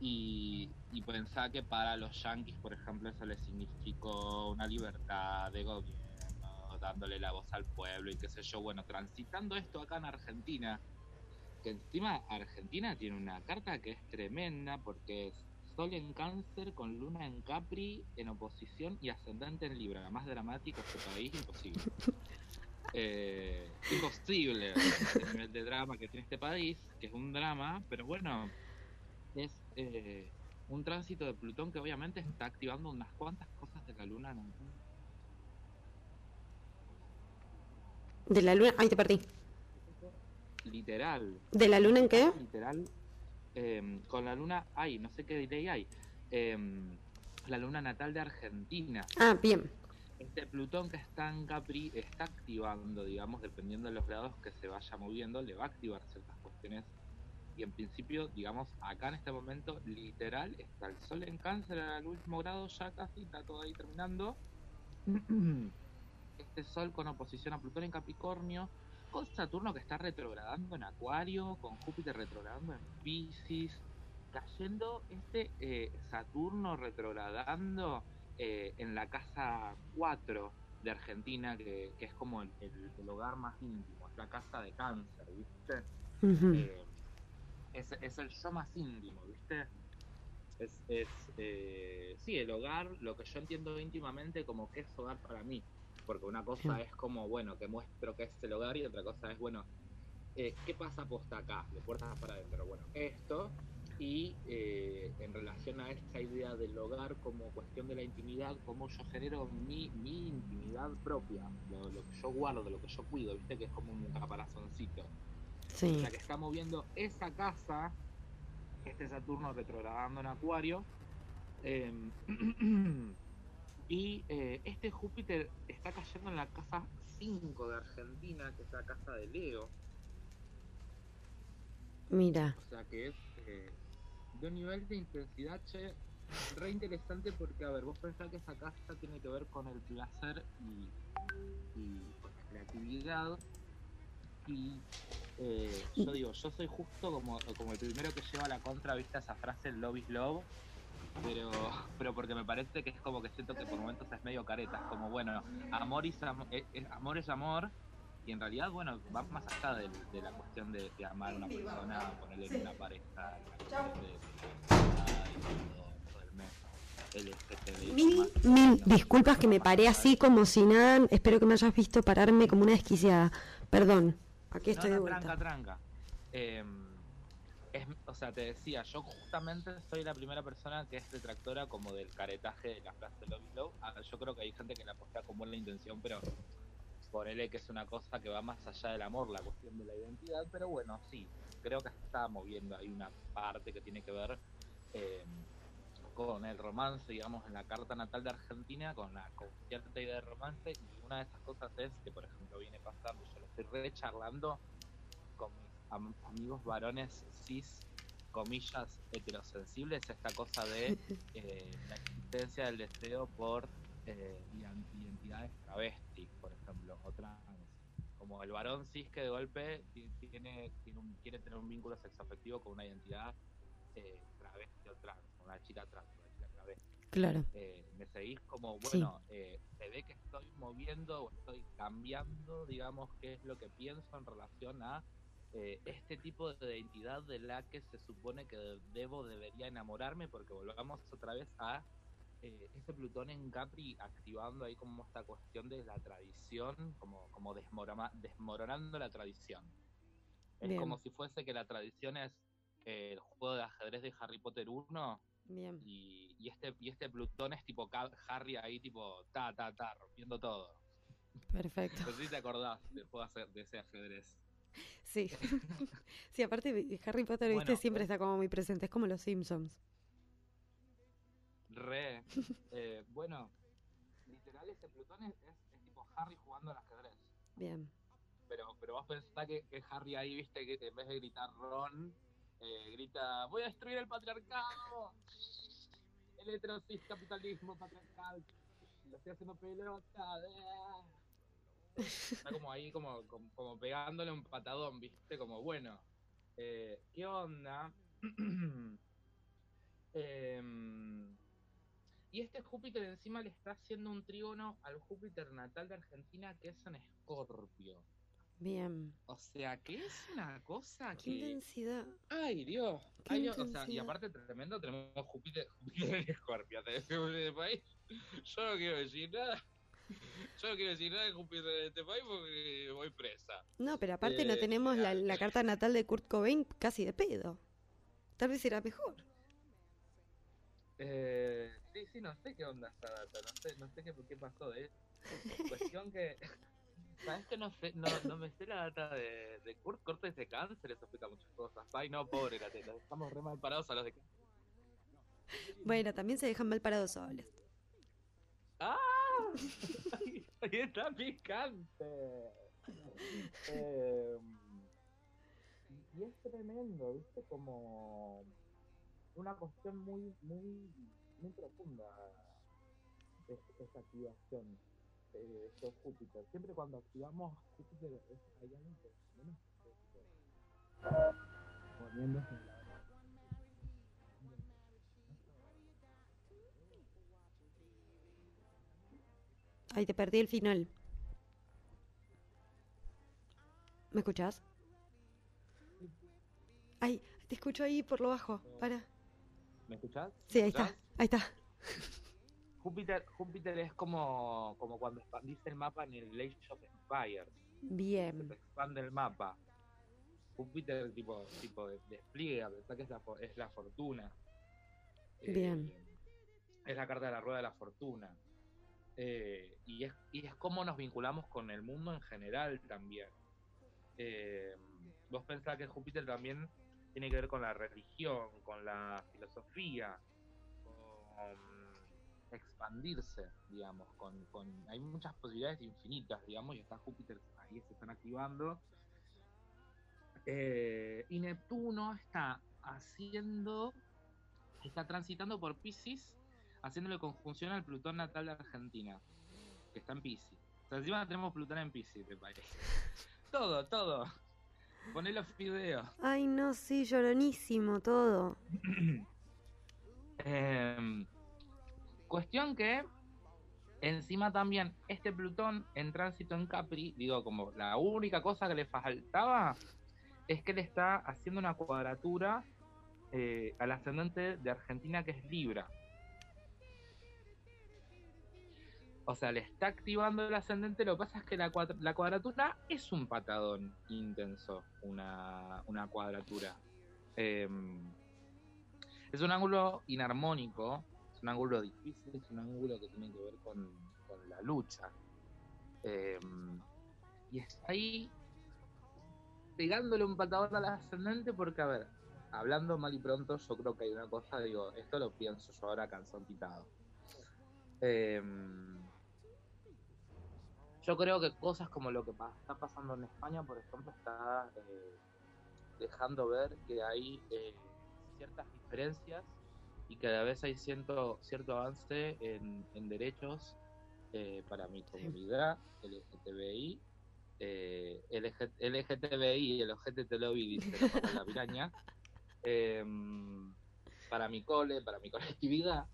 y, y pensar que para los yanquis, por ejemplo, eso les significó una libertad de gobierno dándole la voz al pueblo y qué sé yo. Bueno, transitando esto acá en Argentina, encima Argentina tiene una carta que es tremenda porque es Sol en cáncer con Luna en Capri en oposición y ascendente en Libra. Más dramático este país, imposible. Eh, imposible el nivel de drama que tiene este país, que es un drama, pero bueno, es eh, un tránsito de Plutón que obviamente está activando unas cuantas cosas de la Luna en ¿De la luna? Ay, te perdí. Literal. ¿De la luna en qué? Literal. Em, con la luna, ay, no sé qué delay hay. Em, la luna natal de Argentina. Ah, bien. Este Plutón que está en Capri está activando, digamos, dependiendo de los grados que se vaya moviendo, le va a activar ciertas cuestiones. Y en principio, digamos, acá en este momento, literal, está el Sol en Cáncer al último grado, ya casi está todo ahí terminando. este Sol con oposición a Plutón en Capricornio, con Saturno que está retrogradando en Acuario, con Júpiter retrogradando en Pisces, cayendo este eh, Saturno retrogradando eh, en la casa 4 de Argentina, que, que es como el, el- el hogar más íntimo, es la casa de cáncer, ¿viste? Eh, es, es el yo más íntimo, ¿viste? Es, es eh, sí, el hogar, lo que yo entiendo íntimamente como que es hogar para mí. Porque una cosa es como, bueno, que muestro que es el hogar y otra cosa es, bueno, eh, ¿qué pasa posta acá? De puertas para adentro. Bueno, esto y eh, en relación a esta idea del hogar como cuestión de la intimidad, cómo yo genero mi, mi intimidad propia, lo, lo que yo guardo, lo que yo cuido, ¿viste? Que es como un caparazoncito. Sí, La que está moviendo esa casa, este Saturno retrogradando en Acuario. eh, y eh, este Júpiter está cayendo en la casa 5 de Argentina, que es la casa de Leo. mira, O sea que es eh, de un nivel de intensidad, che, re interesante porque, a ver, vos pensás que esa casa tiene que ver con el placer y, y con la creatividad. Y eh, yo digo, yo soy justo como, como el primero que lleva la contra, vista esa frase, love is love. Pero, pero porque me parece que es como que siento que por momentos es medio careta, es como bueno, amor, es- amor es amor, y en realidad, bueno, va más allá de, de la cuestión de, de amar a una persona, ponerle en una pareja, la de, de y todo, mil, mil disculpas que me paré así de- como si nada. Espero que me hayas visto pararme como una desquiciada. Perdón, aquí estoy no, de no, vuelta. tranca, tranca. Eh, es, o sea, te decía, yo justamente soy la primera persona que es detractora como del caretaje de la is Love. A ver, yo creo que hay gente que la postea con buena intención, pero ponele que es una cosa que va más allá del amor, la cuestión de la identidad. Pero bueno, sí, creo que está moviendo ahí una parte que tiene que ver eh, con el romance, digamos, en la carta natal de Argentina, con la con cierta idea de romance. Y una de esas cosas es que, por ejemplo, viene pasando, yo lo estoy re charlando con mis am- amigos varones cis, comillas, heterosensibles, esta cosa de eh, la existencia del deseo por eh, ident- identidades travestis, por ejemplo, o trans. Como el varón cis que de golpe ti- tiene, tiene un- quiere tener un vínculo sexoafectivo con una identidad eh, travesti o trans, una chica trans, una chica travesti Claro, eh, me seguís como, Sí. bueno, eh, se ve que estoy moviendo o estoy cambiando, digamos, qué es lo que pienso en relación a eh, este tipo de identidad de la que se supone que debo, debería enamorarme, porque volvamos otra vez a eh, ese Plutón en Capri activando ahí como esta cuestión de la tradición, como, como desmorama- desmoronando la tradición. Es como si fuese que la tradición es eh, el juego de ajedrez de Harry Potter 1 bien. y, y este y este Plutón es tipo Harry ahí tipo ta ta ta rompiendo todo. Perfecto. No sé si te acordás de ese ajedrez. Sí. sí, aparte Harry Potter, viste, siempre ¿ves? está como muy presente. Es como los Simpsons. Re. eh, bueno, literal ese Plutón es, es- es tipo Harry jugando al ajedrez. Bien. Pero, pero vos pensás que, que Harry ahí, viste, que en vez de gritar Ron, eh, grita, voy a destruir el patriarcado. El heterosis capitalismo patriarcal. Lo estoy haciendo pelota. eh". Está como ahí, como, como, como pegándole un patadón, viste, como bueno. eh, ¿Qué onda? Em, y este Júpiter encima le está haciendo un trígono al Júpiter natal de Argentina que es en Escorpio. Bien. O sea, que es una cosa Qué que. intensidad. Ay, Dios. Qué Ay, Dios. O sea, y aparte tremendo, tenemos Júpiter, Júpiter en Escorpio. Te país. Yo no quiero decir nada. Yo no quiero decir nada de Júpiter en este país porque voy presa. No, pero aparte no Eh, tenemos la, la carta natal de Kurt Cobain casi de pedo. Tal vez era mejor. Eh, sí, sí, no sé qué onda esa data. No sé, no sé qué, qué pasó de Cuestión que. ¿Sabes que no sé? No, no me sé la data de, de Kurt. Cortes de cáncer, eso explica muchas cosas. Ay, no, pobre, la tela. Estamos re mal parados a los de cáncer. Bueno, también se dejan mal parados solos. ¡Ah! Ahí está picante. Eh, y es tremendo, ¿viste? Como una cuestión muy, muy, muy profunda es, esa activación de estos Júpiter. Siempre cuando activamos Júpiter hay algo que menos Júpiter moviéndose en Ahí te perdí el final. ¿Me escuchás? Ay, te escucho ahí por lo bajo. Para. ¿Me escuchás? Sí, ahí está. Ahí está. Júpiter, Júpiter es como, como cuando expandiste el mapa en el Age of Empires. Se Bien. te expande el mapa. Júpiter tipo, tipo de- despliega, que es la, es la fortuna. Eh, Bien. es la carta de la rueda de la fortuna. Eh, y, es, y es cómo nos vinculamos con el mundo en general también. Eh, vos pensás que Júpiter también tiene que ver con la religión, con la filosofía, con expandirse, digamos, con, con hay muchas posibilidades infinitas, digamos, y está Júpiter ahí se están activando. Eh, y Neptuno está haciendo, está transitando por Pisces, haciéndole conjunción al Plutón natal de Argentina, que está en Pisces. O sea, encima tenemos Plutón en Pisces, me parece. Todo, todo. Poné los videos. Ay, no, sí, lloronísimo todo. Eh, cuestión que encima también este Plutón en tránsito en Capri, digo, como la única cosa que le faltaba es que le está haciendo una cuadratura eh, al ascendente de Argentina que es Libra. O sea, le está activando el ascendente, lo que pasa es que la, cuadra- la cuadratura es un patadón intenso, una, cuadratura. Em, es un ángulo inarmónico, es un ángulo difícil, es un ángulo que tiene que ver con, la lucha. Eh, y está ahí pegándole un patadón al ascendente porque, a ver, hablando mal y pronto, yo creo que hay una cosa, digo, esto lo pienso yo ahora calzón quitado. Eh, yo creo que cosas como lo que está pasando en España, por ejemplo, está eh, dejando ver que hay eh, ciertas diferencias y que a la vez hay cierto, cierto avance en, en derechos eh, para mi comunidad LGTBI. Eh, LG, LGTBI, el OGTT Lobby dice la pata de la piraña. Em, para mi cole, para mi colectividad,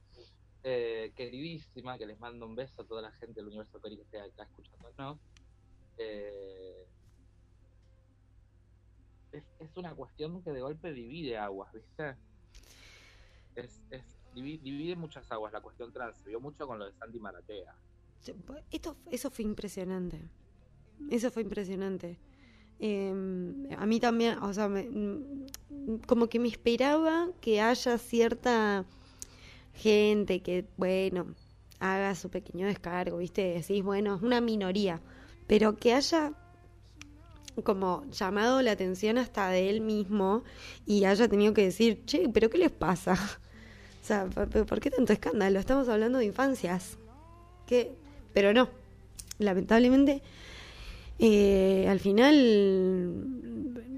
eh, queridísima, que les mando un beso a toda la gente del universo que esté acá escuchándonos. Eh, es, es una cuestión que de golpe divide aguas, ¿viste? Es, es, divi- divide muchas aguas la cuestión trans. Se vio mucho con lo de Santi Maratea. Esto, eso fue impresionante. Eso fue impresionante. Eh, a mí también, o sea, mm, como que me esperaba que haya cierta gente que, bueno, haga su pequeño descargo, ¿viste? Decís, bueno, es una minoría, pero que haya como llamado la atención hasta de él mismo y haya tenido que decir, che, pero ¿qué les pasa? O sea, ¿por, qué tanto escándalo? Estamos hablando de infancias. ¿Qué? Pero no, lamentablemente, eh, al final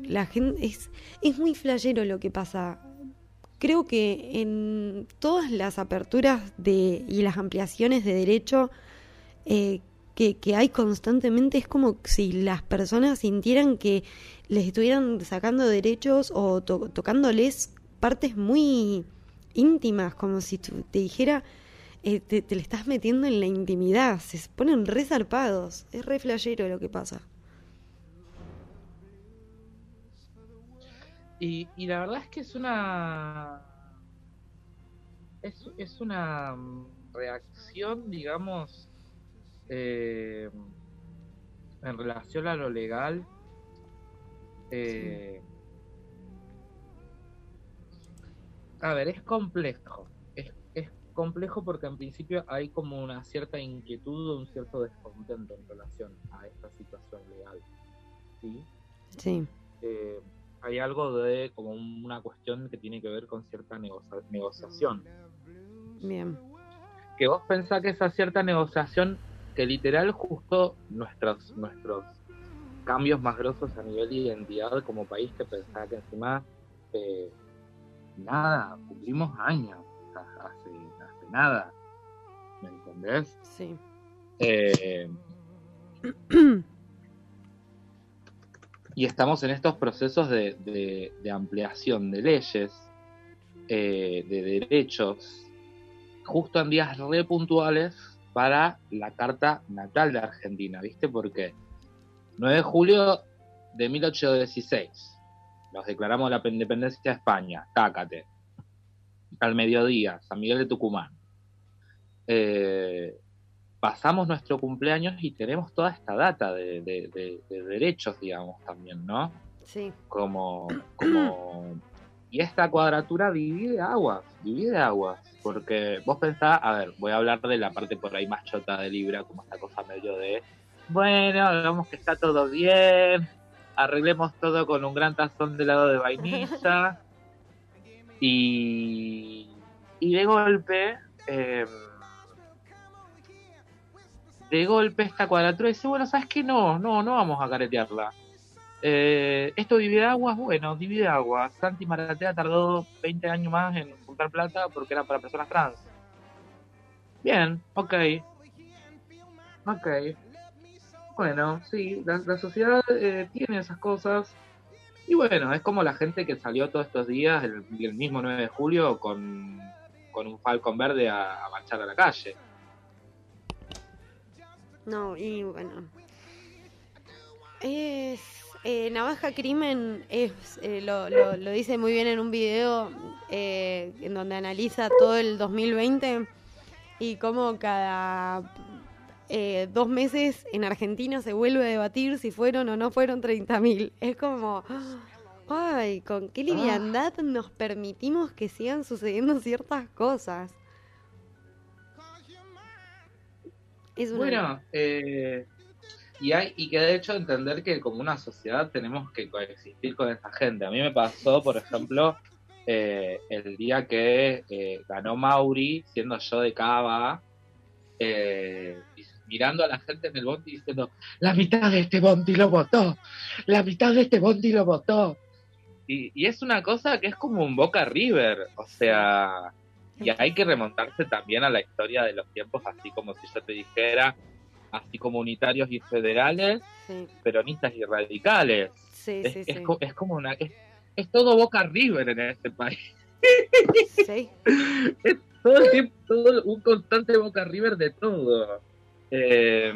la gente es, es muy flashero lo que pasa. Creo que en todas las aperturas de, y las ampliaciones de derecho eh, que, hay constantemente es como si las personas sintieran que les estuvieran sacando derechos o to- tocándoles partes muy íntimas, como si tu- te dijera, eh, te, te le estás metiendo en la intimidad, se ponen re zarpados, es re flashero lo que pasa. Y, y la verdad es que es una. Es, es una mm, reacción, digamos, eh, en relación a lo legal. eh, A ver, es complejo. Es, es complejo porque en principio hay como una cierta inquietud o un cierto descontento en relación a esta situación legal. ¿Sí? Sí, eh, hay algo de como una cuestión que tiene que ver con cierta negocia- negociación. bien, Que vos pensás que esa cierta negociación, que literal justo nuestros, nuestros cambios más grosos a nivel de identidad como país, que pensaba que encima, eh, nada, cumplimos años, hace nada, ¿me entendés? sí. Eh, y estamos en estos procesos de, ampliación de leyes, eh, de derechos, justo en días re puntuales para la carta natal de Argentina, ¿viste? Porque 9 de julio de 1816, nos declaramos la independencia de España, tácate, al mediodía, San Miguel de Tucumán. Eh, pasamos nuestro cumpleaños y tenemos toda esta data de, derechos, digamos, también, ¿no? Sí. Como, como... Y esta cuadratura divide aguas, divide aguas, porque vos pensás, a ver, voy a hablar de la parte por ahí más chota de Libra, como esta cosa medio de, bueno, digamos que está todo bien, arreglemos todo con un gran tazón de helado de vainilla, y, y de golpe... Eh, de golpe esta cuadratura dice, bueno, ¿sabes qué? No, no, no vamos a caretearla. Eh, esto divide aguas, bueno, divide aguas. Santi Maratea tardó 20 años más en juntar plata porque era para personas trans. Bien, ok. Ok. Bueno, sí, la, sociedad eh, tiene esas cosas. Y bueno, es como la gente que salió todos estos días, el, mismo 9 de julio, con, un falcón verde a marchar a la calle. No, y bueno. Es. Eh, Navaja Crimen es, eh, lo, lo, dice muy bien en un video eh, en donde analiza todo el 2020 y cómo cada dos meses en Argentina se vuelve a debatir si fueron o no fueron 30.000. Es como, ay, con qué liviandad nos permitimos que sigan sucediendo ciertas cosas. Bueno, eh, y, hay, y que de hecho entender que como una sociedad tenemos que coexistir con esa gente. A mí me pasó, por ejemplo, eh, el día que eh, ganó Mauri, siendo yo de Cava, mirando a la gente en el bondi diciendo, la mitad de este bondi lo votó, la mitad de este bondi lo votó. Y, y es una cosa que es como un Boca River, o sea, y hay que remontarse también a la historia de los tiempos, así como si yo te dijera, así comunitarios y federales, peronistas y radicales. Sí, es, sí, es, es, como una... Es, todo Boca River en este país. Sí. es todo un constante Boca River de todo. Eh,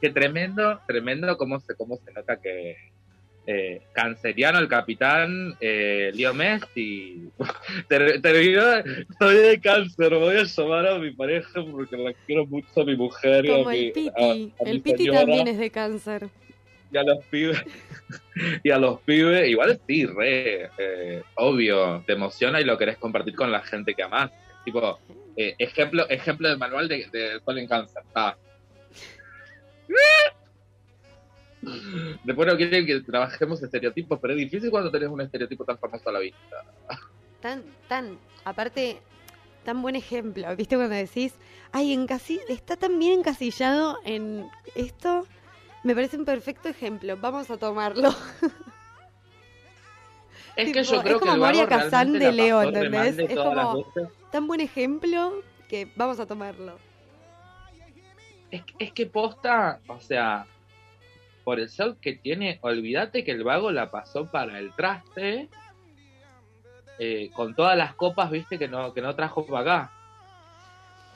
que tremendo, tremendo cómo se, cómo se nota que, eh, canceriano el capitán eh, Leo Messi. Terminó, soy de cáncer, voy a llamar a mi pareja porque la quiero mucho a mi mujer. Como el Piti, el Piti también es de cáncer. Y a los pibes, y a los pibes, igual sí, re, eh, obvio, te emociona y lo querés compartir con la gente que amás. Tipo, eh, ejemplo, ejemplo de manual de, de Sol en Cáncer. Ah. Después no quieren que trabajemos estereotipos, pero es difícil cuando tenés un estereotipo tan famoso a la vista. Tan, tan, aparte, tan buen ejemplo. ¿Viste cuando decís, ay, en casi, está tan bien encasillado en esto? Me parece un perfecto ejemplo. Vamos a tomarlo. Es que yo creo es como que Moria Kazan de Leo, ¿entendés? Es como tan buen ejemplo que vamos a tomarlo. Es, es que posta, o sea, por el sol que tiene, olvídate que el vago la pasó para el traste eh, con todas las copas, viste, que no, que no trajo para acá.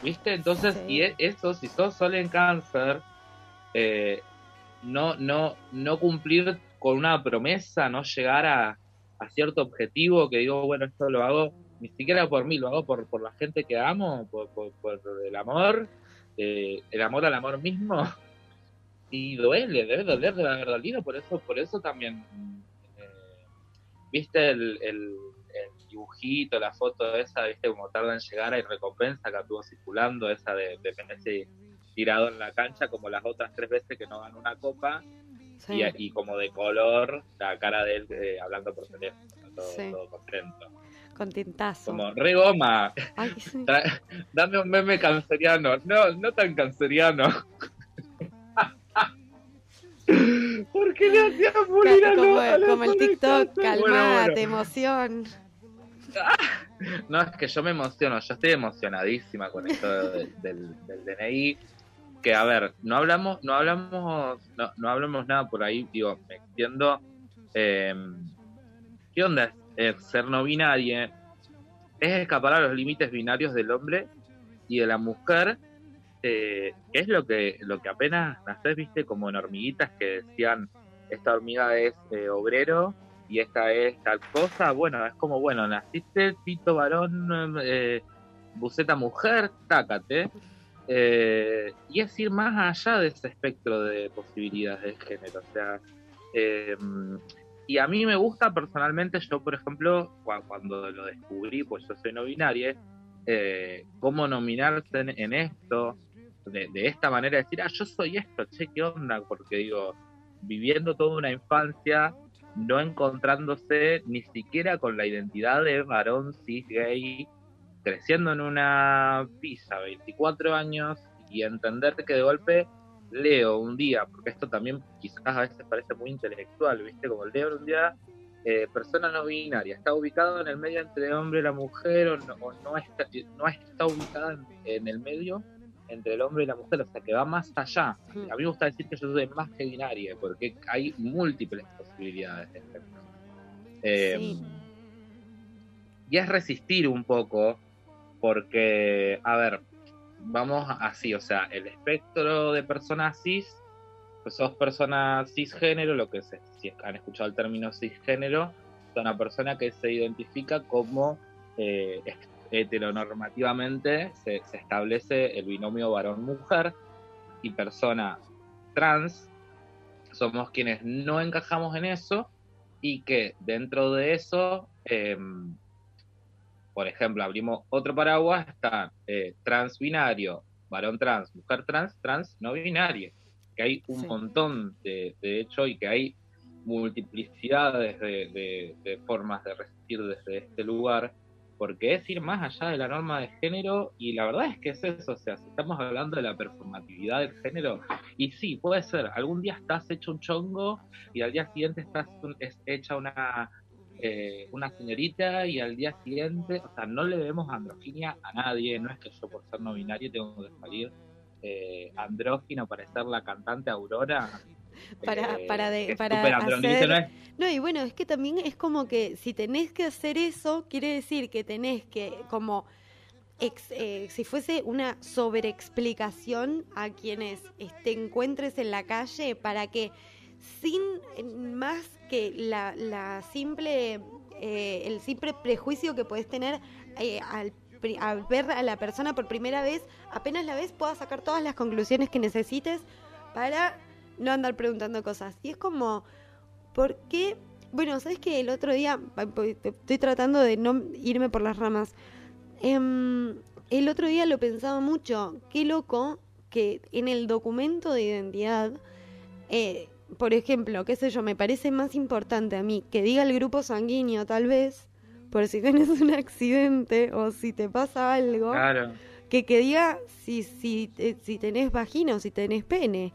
¿Viste? Entonces, y e, eso, si sos sol en cáncer, eh, no, no, no cumplir con una promesa, no llegar a, cierto objetivo que digo, bueno, esto lo hago ni siquiera por mí, lo hago por, por la gente que amo, por, por, el amor, eh, el amor al amor mismo y duele, debe doler de haber dolido, por eso, por eso también, eh, viste el, el, dibujito, la foto esa, viste como tarda en llegar, hay recompensa que estuvo circulando, esa de, de tirado en la cancha, como las otras tres veces que no ganó una copa, y, como de color, la cara de él eh, hablando por teléfono, todo, contento. Contentazo. Como regoma. Dame un meme canceriano. No, no tan canceriano. ¿Por qué le hacías bullying a Como, como el TikTok, calmate, emoción. No, es que yo me emociono, yo estoy emocionadísima con esto del, del, DNI. Que a ver, no hablamos, no hablamos, no, no hablamos nada por ahí, digo, me entiendo. Eh, ¿Qué onda es ser no binaria? Es escapar a los límites binarios del hombre y de la mujer eh, es lo que, lo que apenas nacés, viste, como en hormiguitas que decían, esta hormiga es eh, obrero y esta es tal cosa, bueno, es como, bueno, naciste pito varón, eh, buceta mujer, tácate. Eh, y es ir más allá de ese espectro de posibilidades de género. O sea, eh, y a mí me gusta personalmente, yo por ejemplo, cuando lo descubrí, pues yo soy no binaria, cómo nominarse en, esto, de, esta manera, decir, ah, yo soy esto, che, qué onda, porque digo, viviendo toda una infancia, no encontrándose ni siquiera con la identidad de varón cis gay creciendo en una pizza, 24 años, y entender que de golpe leo un día, porque esto también quizás a veces parece muy intelectual, ¿viste? Como leo un día, eh, persona no binaria, está ubicado en el medio entre hombre y la mujer, o no, está, no está ubicada en, el medio entre el hombre y la mujer, o sea, que va más allá. A mí me gusta decir que yo soy más que binaria, porque hay múltiples posibilidades de eh, Y es resistir un poco porque, a ver, vamos así, o sea, el espectro de personas cis, pues sos persona cisgénero, lo que se, si han escuchado el término cisgénero, es una persona que se identifica como eh, heteronormativamente se, se, establece el binomio varón-mujer y persona trans. Somos quienes no encajamos en eso y que dentro de eso eh, por ejemplo, abrimos otro paraguas, está eh, trans binario, varón trans, mujer trans, trans no binario, que hay un montón de, de hecho y que hay multiplicidades de, formas de resistir desde este lugar, porque es ir más allá de la norma de género y la verdad es que es eso, o sea, si estamos hablando de la performatividad del género, y sí, puede ser, algún día estás hecho un chongo y al día siguiente estás hecha una eh, una señorita y al día siguiente, o sea, no le vemos androginia a nadie, no es que yo por ser no binario tengo que salir eh, andrógino para ser la cantante Aurora. Para, eh, para, de, para hacer... ¿no, y bueno, es que también es como que si tenés que hacer eso, quiere decir que tenés que como... Eh, si fuese una sobreexplicación a quienes te encuentres en la calle para que sin más que la, simple, eh, el simple prejuicio que puedes tener eh, al, ver a la persona por primera vez, apenas la ves puedas sacar todas las conclusiones que necesites para no andar preguntando cosas. Y es como, ¿por qué? Bueno, ¿sabes que El otro día, estoy tratando de no irme por las ramas. Em, el otro día lo pensaba mucho, qué loco que en el documento de identidad eh, por ejemplo, qué sé yo, me parece más importante a mí que diga el grupo sanguíneo tal vez, por si tienes un accidente o si te pasa algo, que que diga si, si, si tenés vagina o si tenés pene.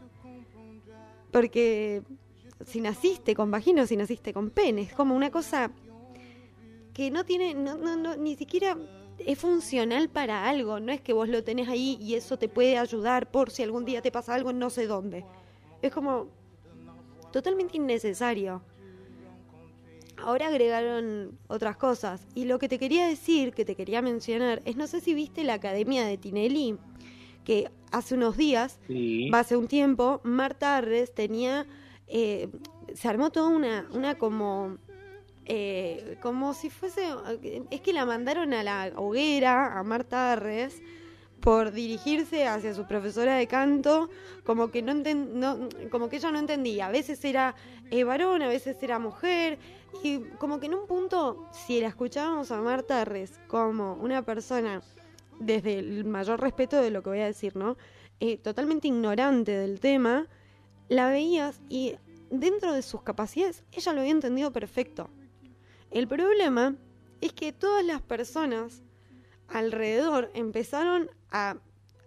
Porque si naciste con vagina o si naciste con pene, es como una cosa que no tiene, no, no, no, ni siquiera es funcional para algo, no es que vos lo tenés ahí y eso te puede ayudar por si algún día te pasa algo en no sé dónde. Es como, totalmente innecesario. Ahora agregaron otras cosas. Y lo que te quería decir, que te quería mencionar, es no sé si viste la Academia de Tinelli, que hace unos días, hace un tiempo, Marta Arres tenía, eh, se armó toda una, una como, eh, como si fuese, es que la mandaron a la hoguera, a Marta Arres, por dirigirse hacia su profesora de canto, como que no, no como que ella no entendía. A veces era eh, varón, a veces era mujer, y como que en un punto, si la escuchábamos a Marta Res como una persona, desde el mayor respeto de lo que voy a decir, ¿no? Eh, totalmente ignorante del tema, la veías y dentro de sus capacidades ella lo había entendido perfecto. El problema es que todas las personas alrededor empezaron a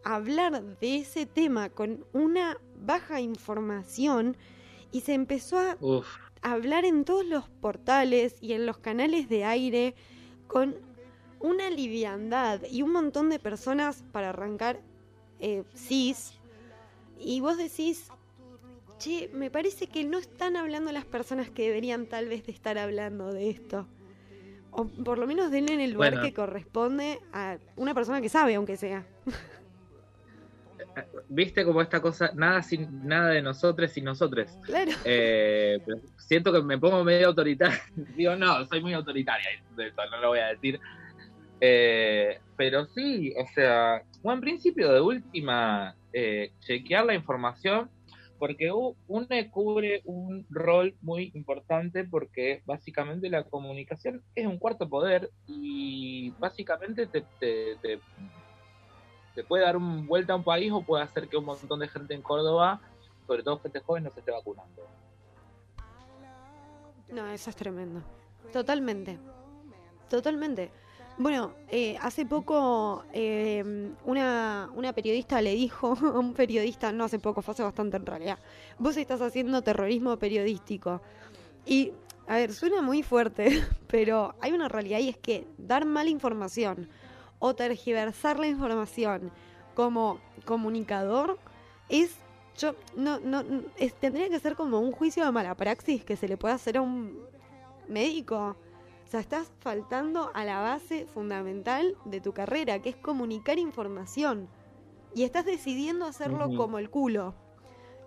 hablar de ese tema con una baja información y se empezó a hablar en todos los portales y en los canales de aire con una liviandad y un montón de personas para arrancar eh, cis y vos decís che me parece que no están hablando las personas que deberían tal vez de estar hablando de esto o por lo menos denle en el lugar que corresponde a una persona que sabe, aunque sea. viste como esta cosa, nada sin nada de nosotros sin nosotros. Claro. Eh, siento que me pongo medio autoritario. Digo, no, soy muy autoritaria, no lo voy a decir. Eh, pero sí, o sea, o en principio de última, eh, chequear la información, porque UNE cubre un rol muy importante porque básicamente la comunicación es un cuarto poder y básicamente te, te, te, puede dar un vuelta a un país o puede hacer que un montón de gente en Córdoba, sobre todo gente joven, no se esté vacunando. No, eso es tremendo. Totalmente. Totalmente. Bueno, eh, hace poco eh, una, una, periodista le dijo a un periodista, no hace poco, fue hace bastante en realidad, vos estás haciendo terrorismo periodístico. Y, a ver, suena muy fuerte, pero hay una realidad y es que dar mala información o tergiversar la información como comunicador es yo no no tendría que ser como un juicio de mala praxis que se le puede hacer a un médico o sea, estás faltando a la base fundamental de tu carrera, que es comunicar información. Y estás decidiendo hacerlo como el culo.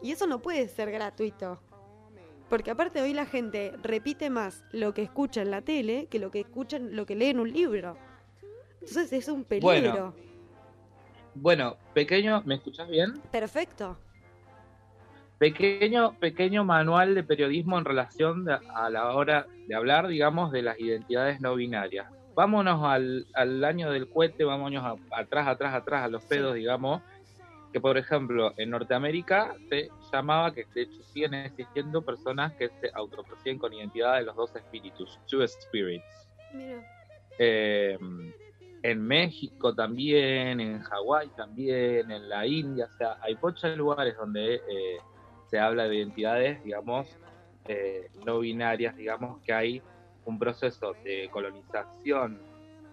Y eso no puede ser gratuito. Porque aparte hoy la gente repite más lo que escucha en la tele que lo que escuchan, lo que lee en un libro. Entonces es un peligro. Bueno, bueno pequeño, ¿me escuchas bien? Perfecto. Pequeño, pequeño manual de periodismo en relación a la hora de hablar, digamos, de las identidades no binarias. Vámonos al, año del cohete, vámonos atrás, atrás, atrás, a los pedos, digamos, que por ejemplo en Norteamérica se llamaba, que de hecho siguen existiendo personas que se autoperciben con identidad de los dos espíritus, two spirits. Eh, en México también, en Hawái también, en la India, o sea, hay muchos lugares donde eh, se habla de identidades, digamos, eh, no binarias, digamos, que hay un proceso de colonización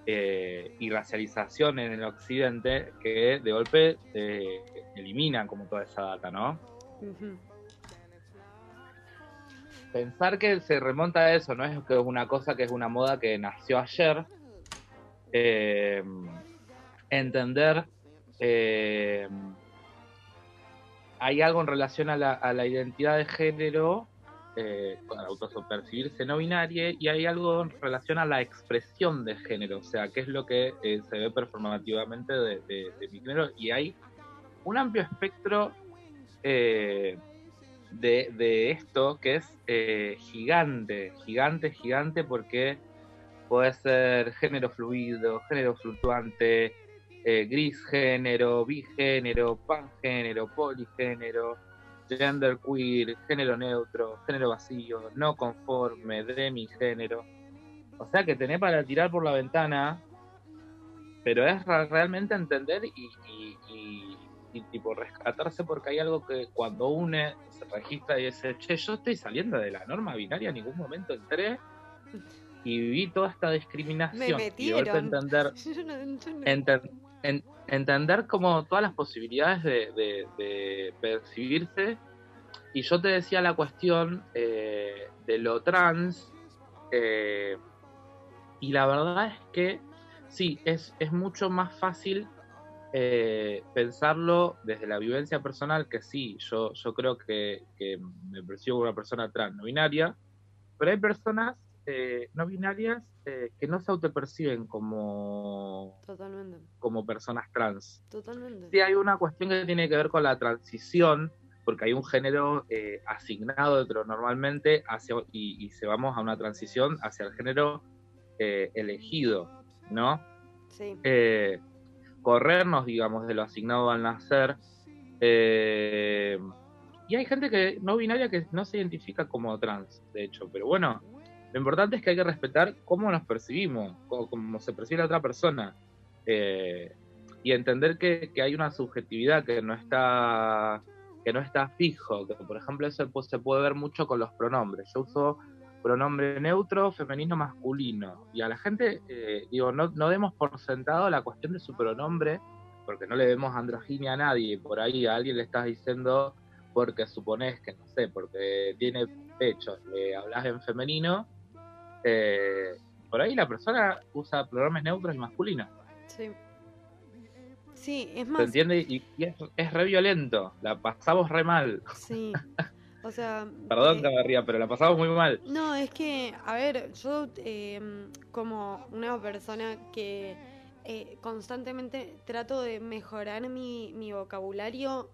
eh, y racialización en el occidente que de golpe eh, eliminan como toda esa data, ¿no? Pensar que se remonta a eso, no es que es una cosa que es una moda que nació ayer. entender hay algo en relación a la, identidad de género, eh, autopercibirse no binaria, y hay algo en relación a la expresión de género, o sea, qué es lo que eh, se ve performativamente de, mi género, y hay un amplio espectro eh, de, esto que es eh, gigante, gigante, gigante, porque puede ser género fluido, género fluctuante, eh, gris género, bigénero, pangénero, poligénero, gender queer, género neutro, género vacío, no conforme, demigénero. O sea que tenés para tirar por la ventana, pero es realmente entender y, y, tipo rescatarse porque hay algo que cuando une se registra y dice, che, yo estoy saliendo de la norma binaria, en ningún momento entré y viví toda esta discriminación. y entender, entender como todas las posibilidades de, percibirse. Y yo te decía la cuestión eh, de lo trans. Eh, y la verdad es que sí, es, es mucho más fácil eh, pensarlo desde la vivencia personal, que sí, yo, yo creo que, que me percibo una persona trans no binaria, pero hay personas eh, no binarias eh, que no se autoperciben como, como personas trans. Totalmente. Sí hay una cuestión que tiene que ver con la transición, porque hay un género eh, asignado normalmente hacia, y, y, se vamos a una transición hacia el género elegido, ¿no? Sí. corrernos, digamos, de lo asignado al nacer. y hay gente que no binaria que no se identifica como trans, de hecho, pero bueno, lo importante es que hay que respetar cómo nos percibimos, cómo, se percibe la otra persona. Eh, y entender que, hay una subjetividad que no está que no está fijo, que por ejemplo eso se puede ver mucho con los pronombres. Yo uso pronombre neutro, femenino, masculino. Y a la gente, eh, digo, no, no demos por sentado la cuestión de su pronombre, porque no le vemos androginia a nadie. Por ahí a alguien le estás diciendo, porque supones que, no sé, porque tiene pecho, le hablas en femenino, eh, por ahí la persona usa pronombres neutros y masculinos. Sí. Sí, es ¿Se más. entiende? Y, y es, es re violento. La pasamos re mal. Sí. O sea. Perdón eh, que me ría, pero la pasamos muy mal. No, es que, a ver, yo eh, como una persona que eh, constantemente trato de mejorar mi, mi vocabulario,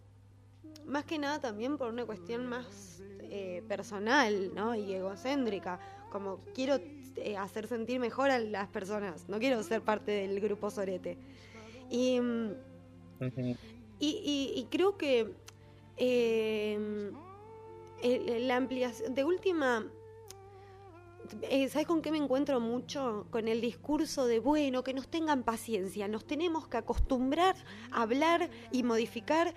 más que nada también por una cuestión más eh, personal, ¿no? Y egocéntrica, como quiero eh, hacer sentir mejor a las personas, no quiero ser parte del grupo Sorete. Y, mm, y, y- y creo que eh, el- la ampliación, de última, eh, ¿sabes con qué me encuentro mucho? Con el discurso de, bueno, que nos tengan paciencia, nos tenemos que acostumbrar a hablar y modificar,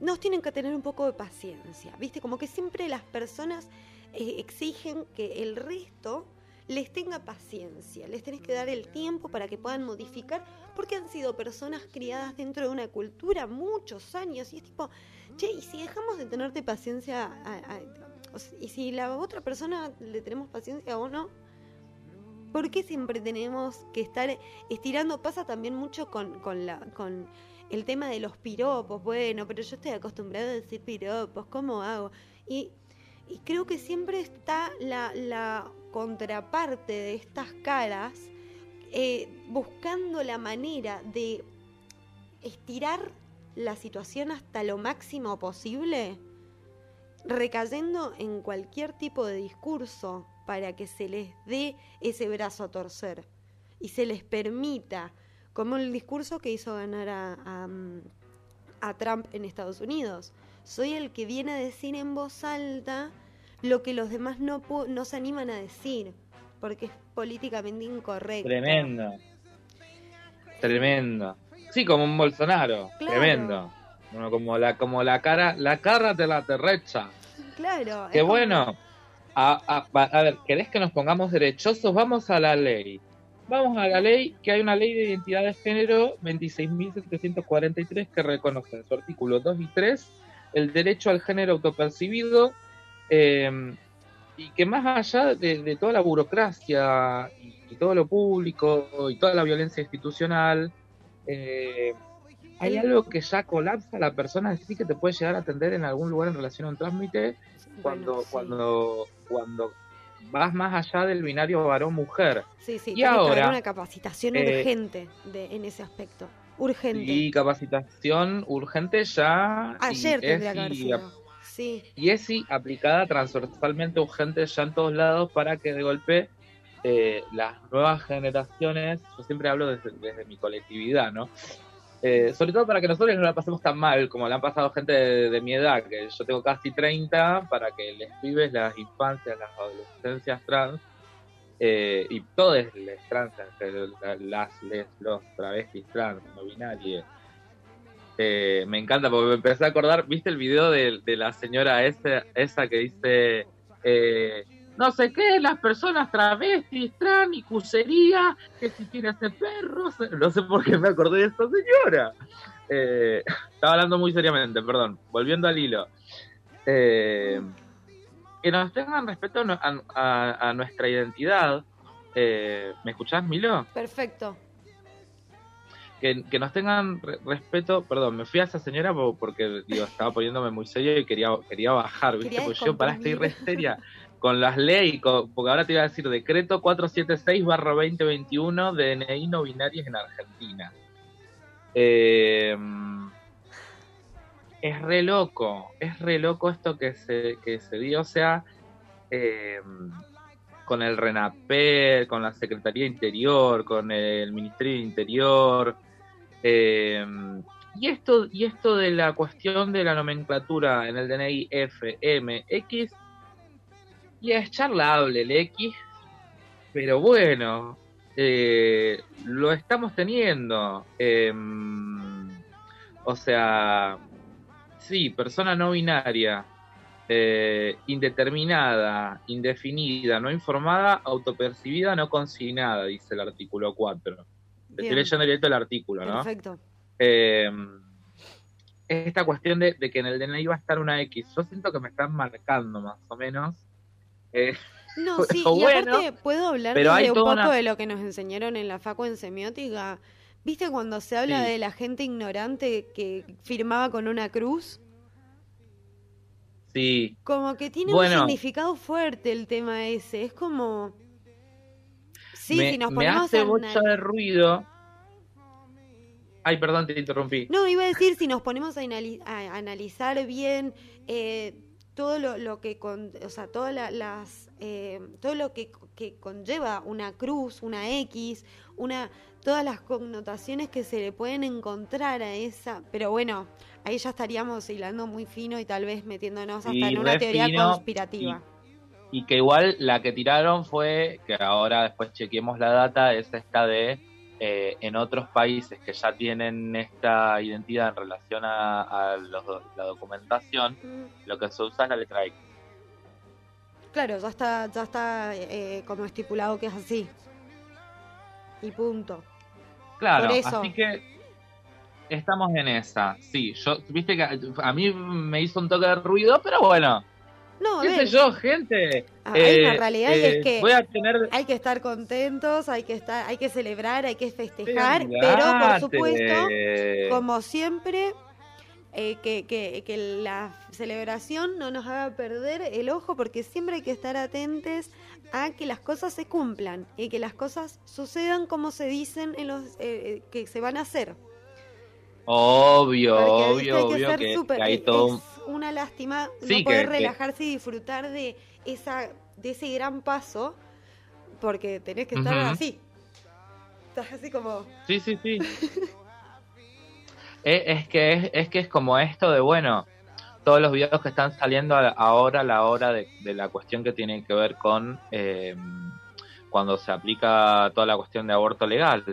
nos tienen que tener un poco de paciencia, ¿viste? Como que siempre las personas eh, exigen que el resto les tenga paciencia, les tenés que dar el tiempo para que puedan modificar, porque han sido personas criadas dentro de una cultura muchos años y es tipo, che, y si dejamos de tenerte paciencia, y si la otra persona le tenemos paciencia o no, ¿por qué siempre tenemos que estar estirando? Pasa también mucho con, con, la, con el tema de los piropos, bueno, pero yo estoy acostumbrado a decir piropos, ¿cómo hago? Y, y creo que siempre está la, contraparte de estas caras eh, buscando la manera de estirar la situación hasta lo máximo posible, recayendo en cualquier tipo de discurso para que se les dé ese brazo a torcer y se les permita, como el discurso que hizo ganar a, a Trump en Estados Unidos. Soy el que viene a decir en voz alta lo que los demás no, no se animan a decir, porque es políticamente incorrecto. Tremendo. Tremendo. Sí, como un Bolsonaro. Claro. Tremendo. Bueno, como la, como la cara, la cara de la derecha. Claro. Qué como- bueno. A, a- a ver, ¿querés que nos pongamos derechosos? Vamos a la ley. Vamos a la ley, que hay una ley de identidad de género 26.743 que reconoce en su artículo 2 y 3 el derecho al género autopercibido eh, y que más allá de, de toda la burocracia y, y todo lo público y toda la violencia institucional, eh, hay algo que ya colapsa la persona en sí que te puede llegar a atender en algún lugar en relación a un trámite cuando, Bueno, sí. cuando, cuando vas más allá del binario varón-mujer. Sí, sí, Y tenés que haber ahora, una capacitación eh, urgente de, en ese aspecto. Urgente. Y capacitación urgente ya. Ayer y tendría que ESI haber sido. Sí, y ESI aplicada transversalmente urgente ya en todos lados para que de golpe eh, las nuevas generaciones, yo siempre hablo desde, desde mi colectividad, ¿no? Eh, sobre todo para que nosotros no la pasemos tan mal como la han pasado gente de, de mi edad, que yo tengo casi 30, para que les pibes las infancias, las adolescencias trans, eh, y todas las trans, las, les, los travestis trans, no binarias, eh, me encanta porque me empecé a acordar, ¿viste el video de, de la señora esa, esa que dice, eh, no sé qué, las personas travestis, trans y cusería, que si quiere hacer perros, no sé por qué me acordé de esta señora. Eh, estaba hablando muy seriamente, perdón, volviendo al hilo. Eh, que nos tengan respeto a, nu- a- a- a nuestra identidad. Eh, ¿Me escuchás, Milo? perfecto. que, que nos tengan re- respeto, perdón, me fui a esa señora po- porque digo, estaba poniéndome muy serio y quería, quería bajar, ¿viste? Quería Porque yo para estoy re seria con las leyes, porque ahora te iba a decir decreto 476 barra 2021 de DNI no binarios en Argentina. Eh, es re loco, es re loco esto que se, que se dio, o sea, eh, con el RENAPER, con la Secretaría Interior, con el Ministerio de Interior, eh, y esto, y esto de la cuestión de la nomenclatura en el DNI F, y es charlable el X, pero bueno, eh, lo estamos teniendo. o sea, sí, persona no binaria, eh, indeterminada, indefinida, no informada, autopercibida, no consignada, dice el artículo 4. Estoy leyendo directo el artículo, ¿no? perfecto. Eh, esta cuestión de, de que en el DNI va a estar una X, yo siento que me están marcando más o menos. Eh, No, sí, y bueno, aparte puedo hablar desde un poco una- de lo que nos enseñaron en la facu en semiótica. ¿Viste cuando se habla Sí. de la gente ignorante que firmaba con una cruz? Sí, Como que tiene Bueno. un significado fuerte el tema ese. Es como. Sí, me, si nos me ponemos hace a bocha de ruido. Ay, perdón, te interrumpí. No, iba a decir, si nos ponemos a, a analizar bien eh, todo lo, lo que con, o sea, todas la- las eh, todo lo que, que conlleva una cruz, una X, una todas las connotaciones que se le pueden encontrar a esa, pero bueno, ahí ya estaríamos hilando muy fino y tal vez metiéndonos hasta Y en una teoría conspirativa. Y que igual la que tiraron fue, que ahora después chequeemos la data, es esta de eh, en otros países que ya tienen esta identidad en relación a, a los la documentación, Mm, lo que se usa es la letra X. Claro, ya está, ya está eh, como estipulado que es así. Y punto. Claro, eso. así que estamos en esa. Sí, yo, viste que a mí me hizo un toque de ruido, pero bueno, No, qué sé yo, gente. Ah, hay una Eh, realidad y eh, es que voy a tener hay que estar contentos, hay que estar, hay que celebrar, hay que festejar, pero por supuesto, como siempre, eh, que, que, que la celebración no nos haga perder el ojo, porque siempre hay que estar atentos a que las cosas se cumplan y que las cosas sucedan como se dicen en los eh, que se van a hacer. Obvio, Porque, obvio, hay que obvio ser que, que hay todo es una lástima Sí, no poder que- que- relajarse y disfrutar de esa de ese gran paso porque tenés que estar así estás así como Sí, sí, sí. es, es que es, es que es como esto de, bueno, todos los videos que están saliendo ahora a la hora de, de la cuestión que tiene que ver con eh, cuando se aplica toda la cuestión de aborto legal.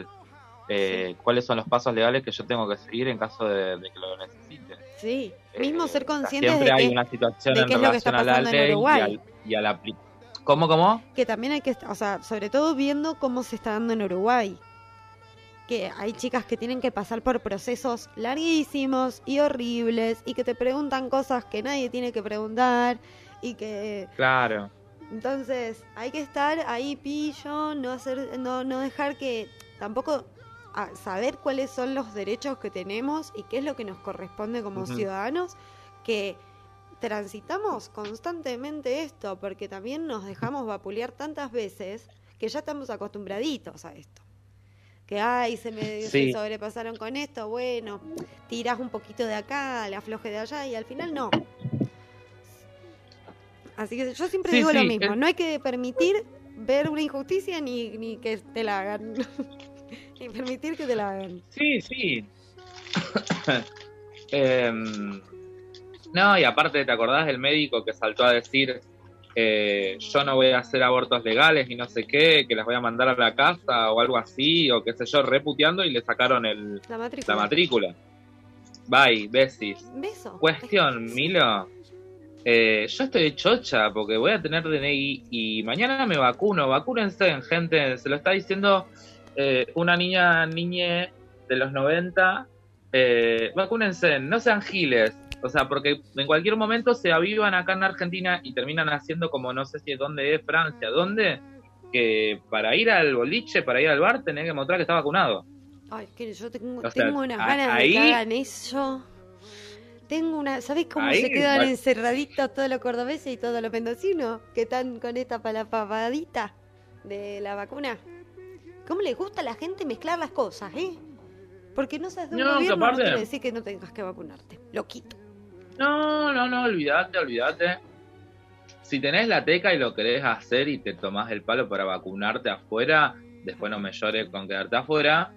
Eh, ¿Cuáles son los pasos legales que yo tengo que seguir en caso de, de que lo necesite? Sí Eh, mismo o ser conscientes siempre de hay que, una situación de en qué es lo que está a la pasando en ley y Uruguay. al, y al apli- ¿Cómo, cómo? que también hay que o sea sobre todo viendo cómo se está dando en Uruguay que hay chicas que tienen que pasar por procesos larguísimos y horribles y que te preguntan cosas que nadie tiene que preguntar y que Claro. Entonces, hay que estar ahí pillo, no hacer, no, no dejar que tampoco a saber cuáles son los derechos que tenemos y qué es lo que nos corresponde como ciudadanos, que transitamos constantemente esto, porque también nos dejamos vapulear tantas veces que ya estamos acostumbraditos a esto. Que ay, se me se sobrepasaron con esto, bueno, tiras un poquito de acá, la afloje de allá y al final no. Así que yo siempre Sí, digo lo mismo, no hay que permitir ver una injusticia ni, ni que te la hagan. ni permitir que te la hagan. Sí, sí. Em, no, y aparte, ¿te acordás del médico que saltó a decir, eh, yo no voy a hacer abortos legales y no sé qué, que las voy a mandar a la casa o algo así, o qué sé yo, reputeando y le sacaron el, La matrícula. la matrícula? Bye, besis. Beso. Cuestión, Milo. Eh, yo estoy chocha porque voy a tener DNI y mañana me vacuno. Vacúnense, gente. Se lo está diciendo eh, una niña, niñe de los 90. Eh, vacúnense, no sean giles. O sea, porque en cualquier momento se avivan acá en Argentina y terminan haciendo como no sé si es dónde es Francia, dónde, que para ir al boliche, para ir al bar, tenés que mostrar que está vacunado. Ay, que yo tengo, O sea, tengo unas ganas ahí- de que hagan eso. Tengo una. ¿Sabés cómo Ahí se quedan va- encerraditos todos los cordobeses y todos los mendocinos que están con esta palapapadita de la vacuna? ¿Cómo les gusta a la gente mezclar las cosas, eh? Porque no seas de un No, gobierno no quiere decir que no tengas que vacunarte. Loquito. No, no, no, olvídate, olvídate. Si tenés la teca y lo querés hacer y te tomás el palo para vacunarte afuera, después no me llores con quedarte afuera,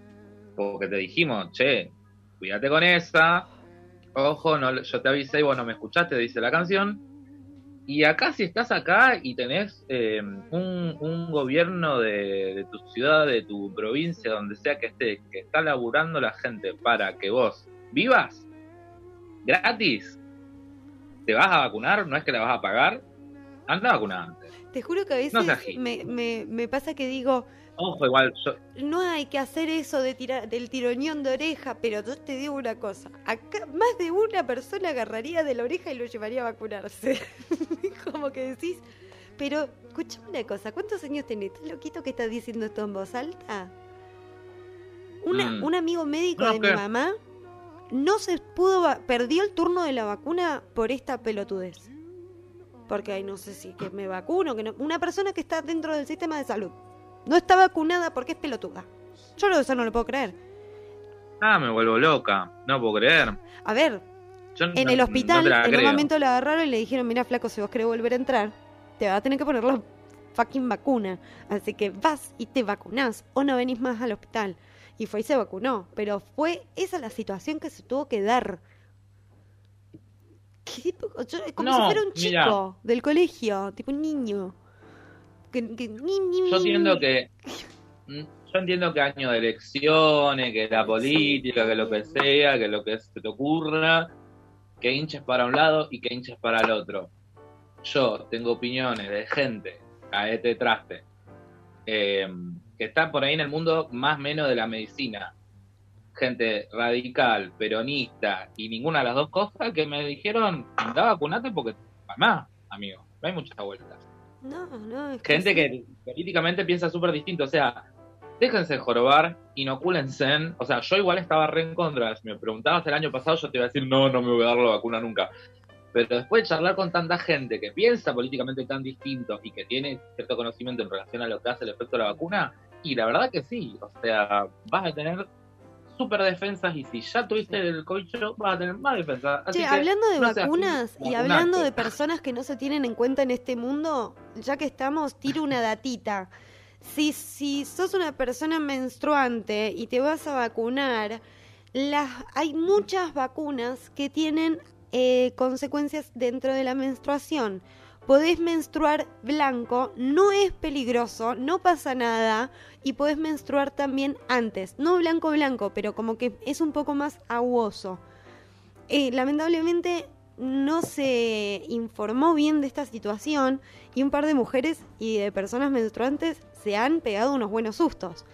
porque te dijimos, che, cuídate con esa, ojo, no, yo te avisé y vos no me escuchaste, dice la canción. Y acá si estás acá y tenés eh, un, un gobierno de, de tu ciudad, de tu provincia, donde sea que estés, que está laburando la gente para que vos vivas gratis, te vas a vacunar, no es que la vas a pagar, anda a vacunarte. Te juro que a veces No me, me, me pasa que digo, Ojo, igual, no hay que hacer eso de tirar del tiroñón de oreja, pero yo te digo una cosa, acá más de una persona agarraría de la oreja y lo llevaría a vacunarse. Como que decís, pero escuchame una cosa, ¿cuántos años tenés? ¿Estás loquito que estás diciendo esto en voz alta? una- Mm. un amigo médico No, de mi mamá no se pudo, perdió el turno de la vacuna por esta pelotudez. Porque ay, no sé si que me vacuno, que no. Una persona que está dentro del sistema de salud no está vacunada porque es pelotuda. Yo lo- eso no lo puedo creer. Ah, me vuelvo loca. No puedo creer. A ver, Yo en no- el hospital, la en un creo. momento lo agarraron y le dijeron, mira flaco, si vos querés volver a entrar, te vas a tener que poner la fucking vacuna. Así que vas y te vacunás o no venís más al hospital. Y fue y se vacunó. Pero fue esa la situación que se tuvo que dar. Yo- como si fuera un mira. chico del colegio, tipo un niño. Que, Yo entiendo que. mm, Yo entiendo que año de elecciones, que la política, que lo que sea, que lo que se te ocurra, que hinches para un lado y que hinches para el otro. Yo tengo opiniones de gente, a este traste, eh, que está por ahí en el mundo más menos de la medicina. Gente radical, peronista y ninguna de las dos cosas que me dijeron, anda vacunate porque mamá, amigo, no hay mucha vuelta No, no, es que gente que políticamente piensa súper distinto. O sea, déjense jorobar, inocúlense. O sea, yo igual estaba re en contra. Si me preguntabas el año pasado, yo te iba a decir, no, no me voy a dar la vacuna nunca. Pero después de charlar con tanta gente que piensa políticamente tan distinto y que tiene cierto conocimiento en relación a lo que hace el efecto de la vacuna, y la verdad que sí. O sea, vas a tener súper defensas y si ya tuviste el COVID, vas a tener más defensas. Así Che, que hablando de no vacunas y hablando de personas que no se tienen en cuenta en este mundo, ya que estamos, tiro una datita. Si, si sos una persona menstruante y te vas a vacunar, las, hay muchas vacunas que tienen eh, consecuencias dentro de la menstruación. Podés menstruar blanco, no es peligroso, no pasa nada y podés menstruar también antes. No blanco blanco, pero como que es un poco más aguoso. Eh, lamentablemente no se informó bien de esta situación y un par de mujeres y de personas menstruantes se han pegado unos buenos sustos.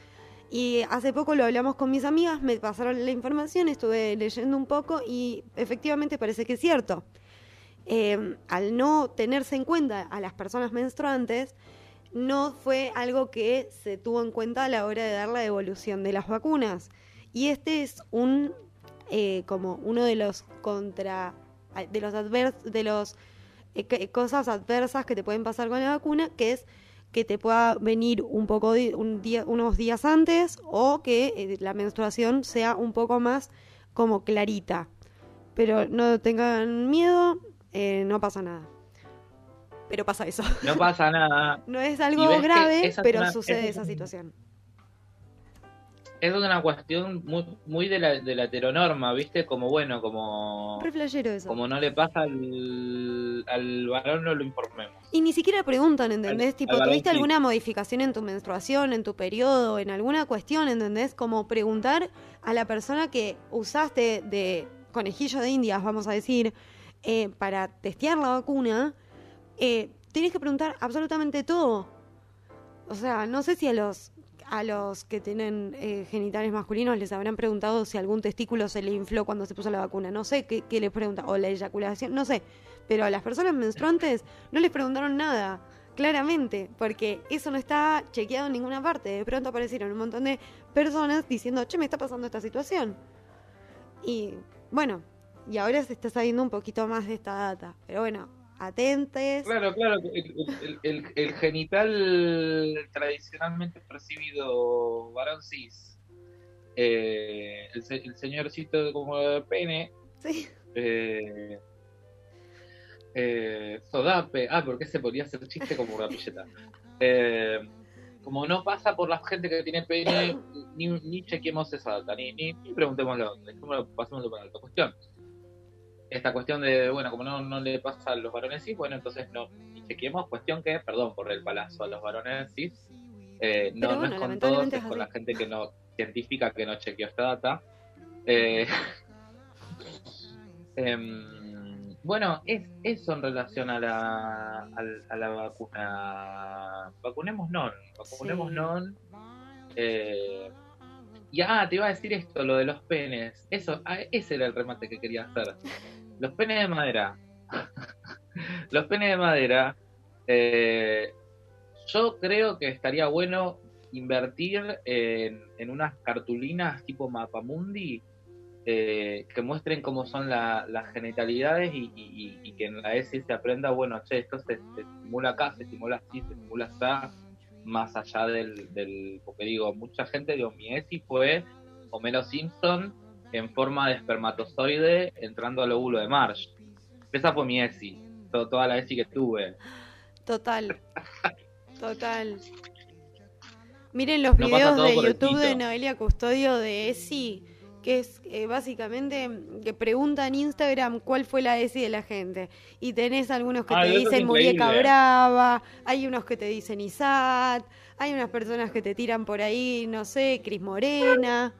Y hace poco lo hablamos con mis amigas, me pasaron la información, estuve leyendo un poco y efectivamente parece que es cierto. Eh, al no tenerse en cuenta a las personas menstruantes, no fue algo que se tuvo en cuenta a la hora de dar la devolución de las vacunas. Y este es un eh, como uno de los contra de los advers, de los eh, cosas adversas que te pueden pasar con la vacuna, que es que te pueda venir un poco un día, unos días antes o que eh, la menstruación sea un poco más como clarita. Pero no tengan miedo, eh, no pasa nada. Pero pasa eso. no pasa nada. No es algo grave, pero una- sucede esa situación. Es una cuestión muy, muy de, la, de la heteronorma, ¿viste? Como bueno, como, eso. como no le pasa al, al varón, no lo informemos. Y ni siquiera preguntan, ¿entendés? Al- tipo, al varón ¿tuviste sí. alguna modificación en tu menstruación, en tu periodo, en alguna cuestión, ¿entendés? Como preguntar a la persona que usaste de conejillo de indias, vamos a decir, eh, para testear la vacuna, eh, tenés que preguntar absolutamente todo. O sea, no sé si a los a los que tienen eh, genitales masculinos les habrán preguntado si algún testículo se le infló cuando se puso la vacuna. No sé qué, qué les pregunta. O la eyaculación, no sé. Pero a las personas menstruantes no les preguntaron nada, claramente, porque eso no está chequeado en ninguna parte. De pronto aparecieron un montón de personas diciendo, che, me está pasando esta situación. Y bueno, y ahora se está sabiendo un poquito más de esta data. Pero bueno, atentes. Claro, claro, el, el- el- el genital tradicionalmente percibido varón cis, eh, el, se- el señorcito como de pene, Sí. eh, eh, sodape, ah, porque se podría hacer chiste como una pilleta. Eh, como no pasa por la gente que tiene pene, ni, ni chequemos esa data, ni, ni, ni preguntémoslo, dejémoslo, pasémoslo para alta cuestión. Esta cuestión de, bueno, como no, no le pasa a los varones cis, bueno, entonces no, ni chequemos, cuestión que, perdón por el palazo a los varones cis, eh, no, no es con todos, es es con la gente que no, científica que no chequeó esta data. Eh, Em, bueno, es eso en relación a la, al- a, la vacuna. Vacunemos non, vacunemos Sí. non. Eh, y ah, te iba a decir esto, lo de los penes. Eso, ah, ese era el remate que quería hacer. Los penes de madera. los penes de madera. eh, yo creo que estaría bueno invertir en, en unas cartulinas tipo Mapamundi eh, que muestren cómo son la- las genitalidades y, que en la ESI se aprenda, bueno, che, esto se, se estimula acá, se estimula así, se estimula allá, más allá del, del, porque digo, mucha gente, digo, mi ESI fue Homero Simpson en forma de espermatozoide entrando al óvulo de Marsh. Esa fue mi ESI, to- toda la ESI que tuve. Total. Total. Miren los No videos de YouTube de. Noelia Custodio de ESI, que es eh, básicamente que pregunta en Instagram cuál fue la ESI de la gente. Y tenés algunos que Ay, te dicen muñeca increíble. brava, hay unos que te dicen ISAT, hay unas personas que te tiran por ahí, no sé, Cris Morena,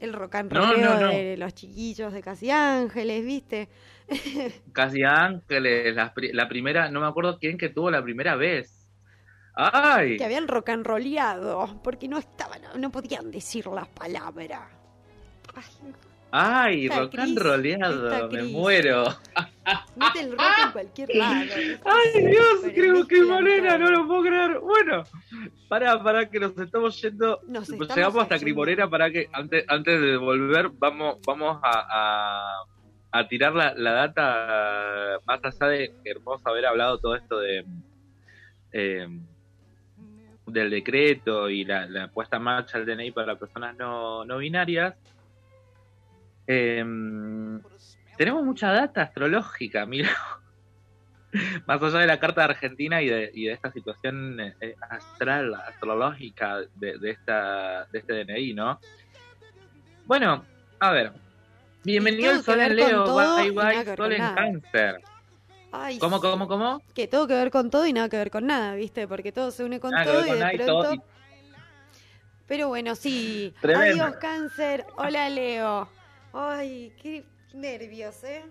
el rock and No, rolleo no, no. de los chiquillos de Casi Ángeles, ¿viste? Casi Ángeles, la, la primera, no me acuerdo quién que tuvo la primera vez. ¡Ay! que habían rock and rolleado porque no estaban, no podían decir las palabras. Ay, ¡Ay! Esta Rock and roleado, me muero. mete el rock en cualquier lado. ¡Ay, Dios! Creo que Morena, no lo puedo creer. Bueno, para, para que nos estamos yendo. Nos estamos llegamos hasta. Crimorena para que antes, antes de volver vamos, vamos a, a, a tirar la, la data más allá de que hermoso haber hablado todo esto de eh, del decreto y la, la puesta en marcha del DNI para personas no, no binarias. Eh, tenemos mucha data astrológica, mira. Más allá de la carta de Argentina y de, y de esta situación eh, astral, astrológica de, de, esta, de este DNI, ¿no? Bueno, a ver. Bienvenido al Sol en Leo, bye bye, Sol en nada. Cáncer. Ay, ¿Cómo, cómo, cómo? Que todo que ver con todo y nada que ver con nada, ¿viste? Porque todo se une con Nada todo y de pronto... todo, y- Pero bueno, sí. Tremendo. Adiós, cáncer. Hola, Leo. Ay, qué nervios, ¿eh?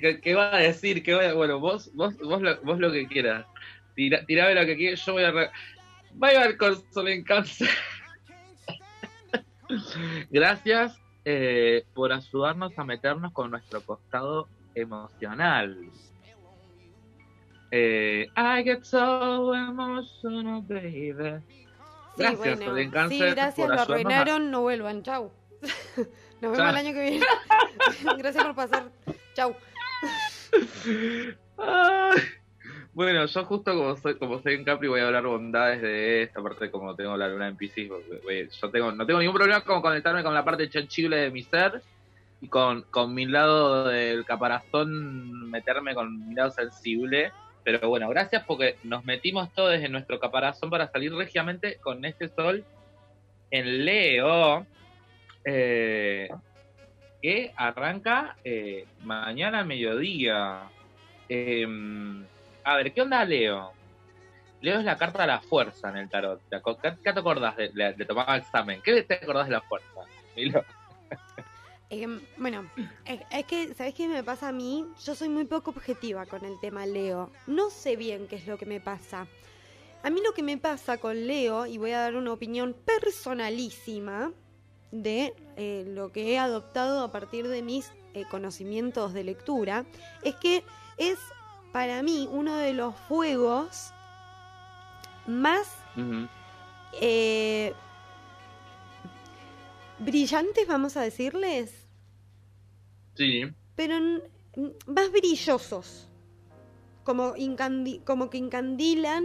¿Qué, qué va a decir? ¿Qué va a- Bueno, vos, vos, vos, lo, vos lo que quieras. Tira, tirame lo que quieras, yo voy a... Re... Bye bye con Sol en Cáncer. Gracias eh, por ayudarnos a meternos con nuestro costado emocional. Eh, I get so emotional, baby. Sí, Gracias, bueno. En Cáncer, sí, gracias, por lo a- arruinaron, no vuelvan, chau. Nos vemos el año que viene. gracias por pasar. Chau. Bueno, yo justo como soy, como soy en Capri voy a hablar bondades de esta parte como tengo la luna en Pisces, porque, güey, yo tengo, no tengo ningún problema con conectarme con la parte chanchible de mi ser y con, con mi lado del caparazón meterme con mi lado sensible. Pero bueno, gracias porque nos metimos todos en nuestro caparazón para salir regiamente con este sol en Leo. Eh, que arranca eh, mañana al mediodía. Eh, a ver, ¿qué onda Leo? Leo es la carta de la fuerza en el tarot. ¿Te aco- ¿Qué, te acordás de, de, de tomar el examen? ¿Qué te acordás de la fuerza? Eh, bueno, es que, ¿sabes qué me pasa a mí? Yo soy muy poco objetiva con el tema Leo. No sé bien qué es lo que me pasa. A mí lo que me pasa con Leo, y voy a dar una opinión personalísima de eh, lo que he adoptado a partir de mis eh, conocimientos de lectura, es que es para mí uno de los fuegos más eh, brillantes, vamos a decirles, Sí. pero más brillosos, como, como que encandilan.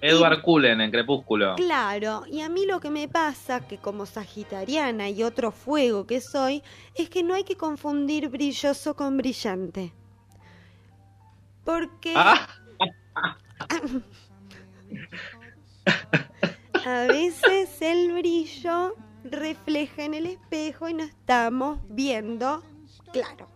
Edward Cullen en Crepúsculo. Claro, y a mí lo que me pasa, que como sagitariana y otro fuego que soy, es que no hay que confundir brilloso con brillante. Porque Ah, a veces el brillo refleja en el espejo y no estamos viendo claro.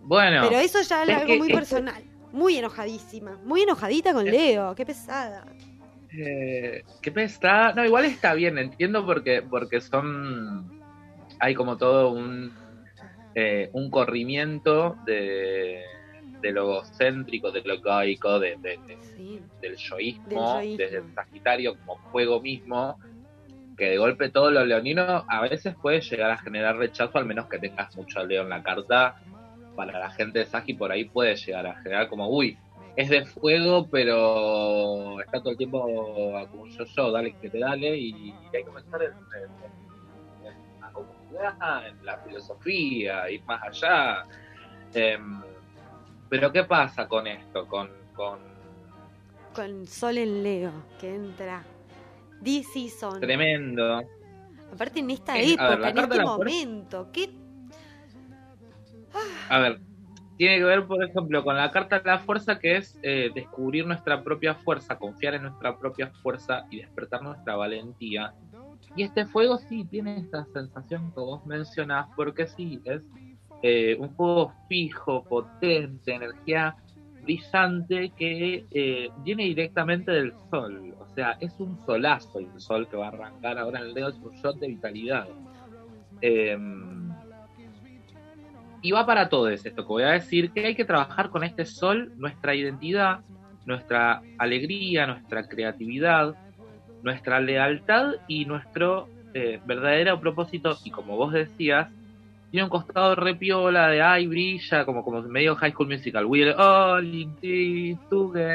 bueno, Pero eso ya es algo que muy personal. Muy enojadísima. Muy enojadita con Leo. Qué pesada. eh, qué pesada. No, igual está bien, entiendo porque, porque son. Hay como todo un. eh, un corrimiento de, de lo egocéntrico, de lo egoico, de, de- de- Sí. del yoísmo, Del desde el Sagitario como fuego mismo, que de golpe todo lo leonino a veces puede llegar a generar rechazo, al menos que tengas mucho Leo en la carta. Para la gente de Sagi por ahí puede llegar a generar como, uy, es de fuego, pero está todo el tiempo como yo, yo, dale que te dale, y, hay que pensar en, la comunidad, en la filosofía, ir más allá. Em, pero ¿qué pasa con esto? Con, con, con Sol en Leo, que entra. DC Son. Tremendo. Aparte en esta época, en este momento, ¿qué? A ver, tiene que ver, por ejemplo, con la carta de la fuerza, que es eh, descubrir nuestra propia fuerza, confiar en nuestra propia fuerza y despertar nuestra valentía. Y este fuego sí tiene esta sensación que vos mencionás, porque sí, es eh, un fuego fijo, potente, energía brillante que eh, viene directamente del sol. O sea, es un solazo el sol que va a arrancar ahora en el dedo, es un shot de vitalidad. Eh, y va para todo esto que voy a decir, que hay que trabajar con este sol nuestra identidad, nuestra alegría, nuestra creatividad, nuestra lealtad y nuestro eh, verdadero propósito. Y como vos decías, tiene un costado repiola de ay, brilla, como, como medio high school musical. Will all